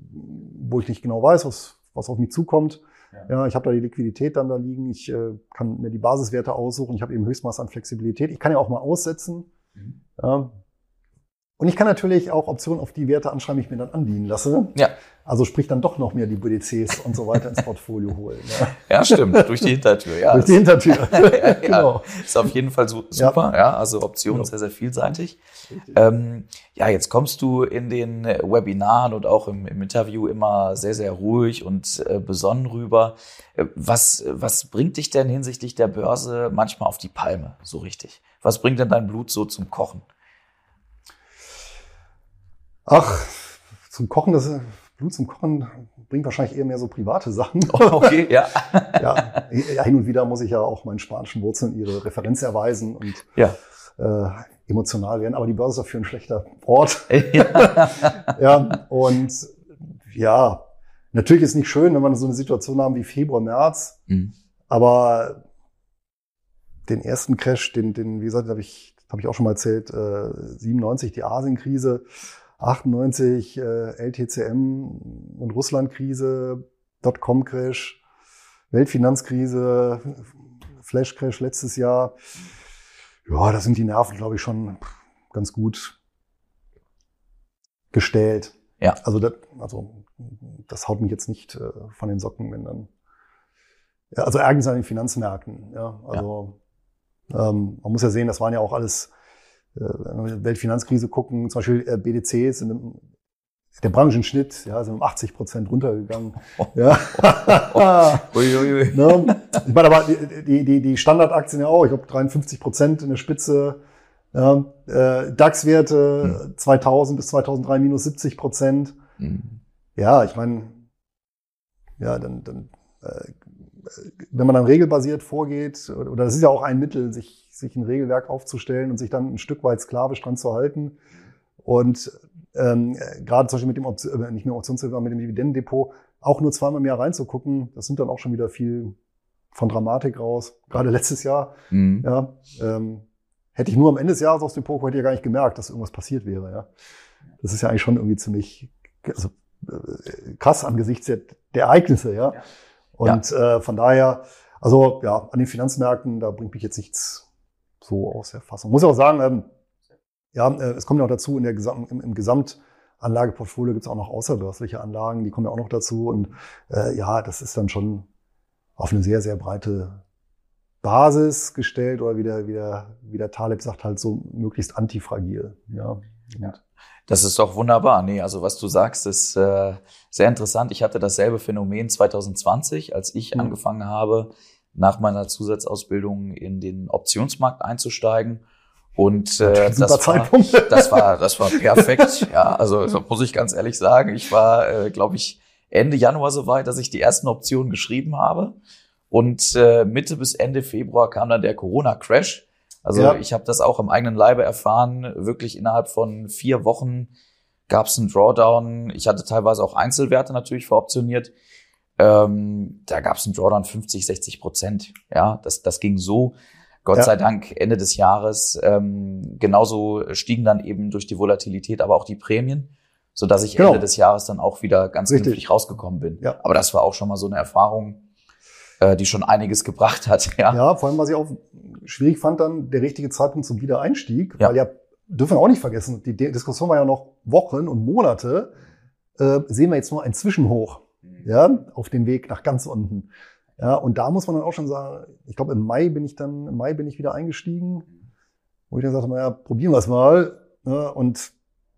wo ich nicht genau weiß, was, was auf mich zukommt. Ja, ich habe da die Liquidität dann da liegen. Ich äh, kann mir die Basiswerte aussuchen. Ich habe eben Höchstmaß an Flexibilität. Ich kann ja auch mal aussetzen. Mhm. Ja. Und ich kann natürlich auch Optionen auf die Werte anschreiben, die ich mir dann andienen lasse. Ja. Also sprich dann doch noch mehr die BDCs und so weiter ins Portfolio holen. Ja, (laughs) ja stimmt. Durch die Hintertür. Ja. Durch die Hintertür. (laughs) ja, (laughs) genau. Ist auf jeden Fall super. Ja. ja also Optionen genau. sehr, sehr vielseitig. Ähm, ja, jetzt kommst du in den Webinaren und auch im, im Interview immer sehr, sehr ruhig und äh, besonnen rüber. Äh, was, was bringt dich denn hinsichtlich der Börse manchmal auf die Palme so richtig? Was bringt denn dein Blut so zum Kochen? Ach, zum Kochen, das Blut zum Kochen bringt wahrscheinlich eher mehr so private Sachen. (laughs) okay, ja. (laughs) ja. Hin und wieder muss ich ja auch meinen spanischen Wurzeln ihre Referenz erweisen und ja. äh, emotional werden. Aber die Börse ist dafür ein schlechter Ort. (laughs) Ja. ja. Und ja, natürlich ist nicht schön, wenn man so eine Situation haben wie Februar, März. Mhm. Aber den ersten Crash, den, den wie gesagt, habe ich, hab ich auch schon mal erzählt, äh, 97, die Asienkrise. 98 äh, LTCM und Russlandkrise, Dotcom-Crash, Weltfinanzkrise, Flash-Crash letztes Jahr. Ja, da sind die Nerven, glaube ich, schon ganz gut gestellt. Ja. Also das, also das haut mich jetzt nicht äh, von den Socken, wenn dann. Ja, also Ärgernis an den Finanzmärkten. Ja, also ja. Ähm, man muss ja sehen, das waren ja auch alles Weltfinanzkrise gucken, zum Beispiel äh, BDCs sind im, der Branchenschnitt, ja, sind um 80 Prozent runtergegangen. (laughs) Ja. (laughs) ui, ui, ui. Ne? Ich meine, aber die, die, die Standardaktien ja auch, ich glaube 53 Prozent in der Spitze. Ja, äh, DAX-Werte hm. 2000 bis 2003 minus 70 Prozent. Hm. Ja, ich meine, ja, dann, dann äh, wenn man dann regelbasiert vorgeht, oder das ist ja auch ein Mittel, sich sich ein Regelwerk aufzustellen und sich dann ein Stück weit sklavisch dran zu halten. Und ähm, gerade zum Beispiel mit dem Option, äh, nicht mehr Optionsreserve, mit dem Dividendendepot auch nur zweimal im Jahr reinzugucken, das sind dann auch schon wieder viel von Dramatik raus. Gerade letztes Jahr, mhm. ja, ähm, hätte ich nur am Ende des Jahres aufs Depot, hätte ich ja gar nicht gemerkt, dass irgendwas passiert wäre. Ja, das ist ja eigentlich schon irgendwie ziemlich also, äh, krass angesichts der, der Ereignisse. Ja, ja. und ja. Äh, von daher, also ja, an den Finanzmärkten, da bringt mich jetzt nichts so aus der Fassung. Muss auch sagen, ähm, ja, äh, es kommt ja auch dazu, in der Gesam im, im Gesamtanlageportfolio gibt es auch noch außerbörsliche Anlagen, die kommen ja auch noch dazu. Und äh, ja, das ist dann schon auf eine sehr, sehr breite Basis gestellt oder wie der, wie der, wie der Taleb sagt, halt so möglichst antifragil. Ja. ja. Das ist doch wunderbar. Nee, also was du sagst, ist äh, sehr interessant. Ich hatte dasselbe Phänomen 2020, als ich mhm. angefangen habe, nach meiner Zusatzausbildung in den Optionsmarkt einzusteigen. Und äh, das, war, (laughs) das war das war perfekt. ja, also so muss ich ganz ehrlich sagen, ich war, äh, glaube ich, Ende Januar so weit, dass ich die ersten Optionen geschrieben habe. Und äh, Mitte bis Ende Februar kam dann der Corona-Crash. Also ja. ich habe das auch im eigenen Leibe erfahren. Wirklich innerhalb von vier Wochen gab es einen Drawdown. Ich hatte teilweise auch Einzelwerte natürlich veroptioniert. Ähm, da gab es einen Drawdown 50, 60 Prozent. Ja, das, das ging so Gott ja. sei Dank Ende des Jahres. Ähm, genauso stiegen dann eben durch die Volatilität aber auch die Prämien, so dass ich genau. Ende des Jahres dann auch wieder ganz glimpflich rausgekommen bin. Ja. Aber das war auch schon mal so eine Erfahrung, äh, die schon einiges gebracht hat. Ja. ja, vor allem was ich auch schwierig fand, dann der richtige Zeitpunkt zum Wiedereinstieg, ja. weil ja dürfen wir auch nicht vergessen, die Diskussion war ja noch Wochen und Monate. Äh, sehen wir jetzt nur ein Zwischenhoch. Ja, auf dem Weg nach ganz unten. Ja, und da muss man dann auch schon sagen, ich glaube, im Mai bin ich dann, im Mai bin ich wieder eingestiegen, wo ich dann sagte, naja, probieren wir es mal. Ja, und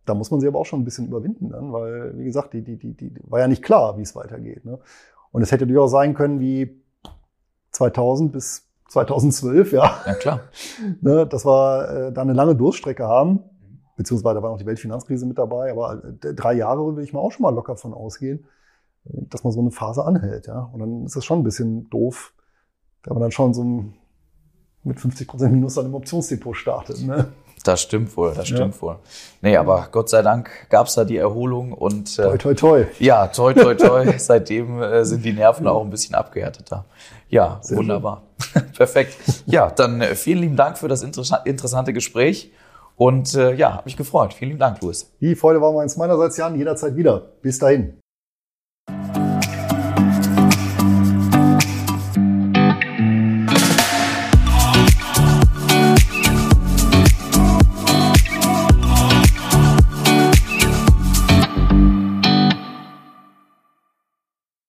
da muss man sich aber auch schon ein bisschen überwinden dann, weil, wie gesagt, die, die, die, die war ja nicht klar, wie es weitergeht. Ne? Und es hätte durchaus sein können, wie 2000 bis 2012, ja. Ja, klar. (laughs) ne, dass wir äh, da eine lange Durststrecke haben, beziehungsweise da war noch die Weltfinanzkrise mit dabei, aber äh, drei Jahre würde ich mal auch schon mal locker von ausgehen dass man so eine Phase anhält. Ja? Und dann ist das schon ein bisschen doof, wenn man dann schon so mit 50 Prozent Minus dann im Optionsdepot startet. Ne? Das stimmt wohl, das stimmt ja. wohl. Nee, aber Gott sei Dank gab's da die Erholung und äh, toi toi toi. Ja, toi toi toi. (laughs) Seitdem äh, sind die Nerven auch ein bisschen abgehärteter. Ja, Sehr wunderbar. (laughs) Perfekt. Ja, dann äh, vielen lieben Dank für das interessante Gespräch. Und äh, ja, habe mich gefreut. Vielen lieben Dank, Louis. Die Freude war meins meinerseits, Jan, jederzeit wieder. Bis dahin.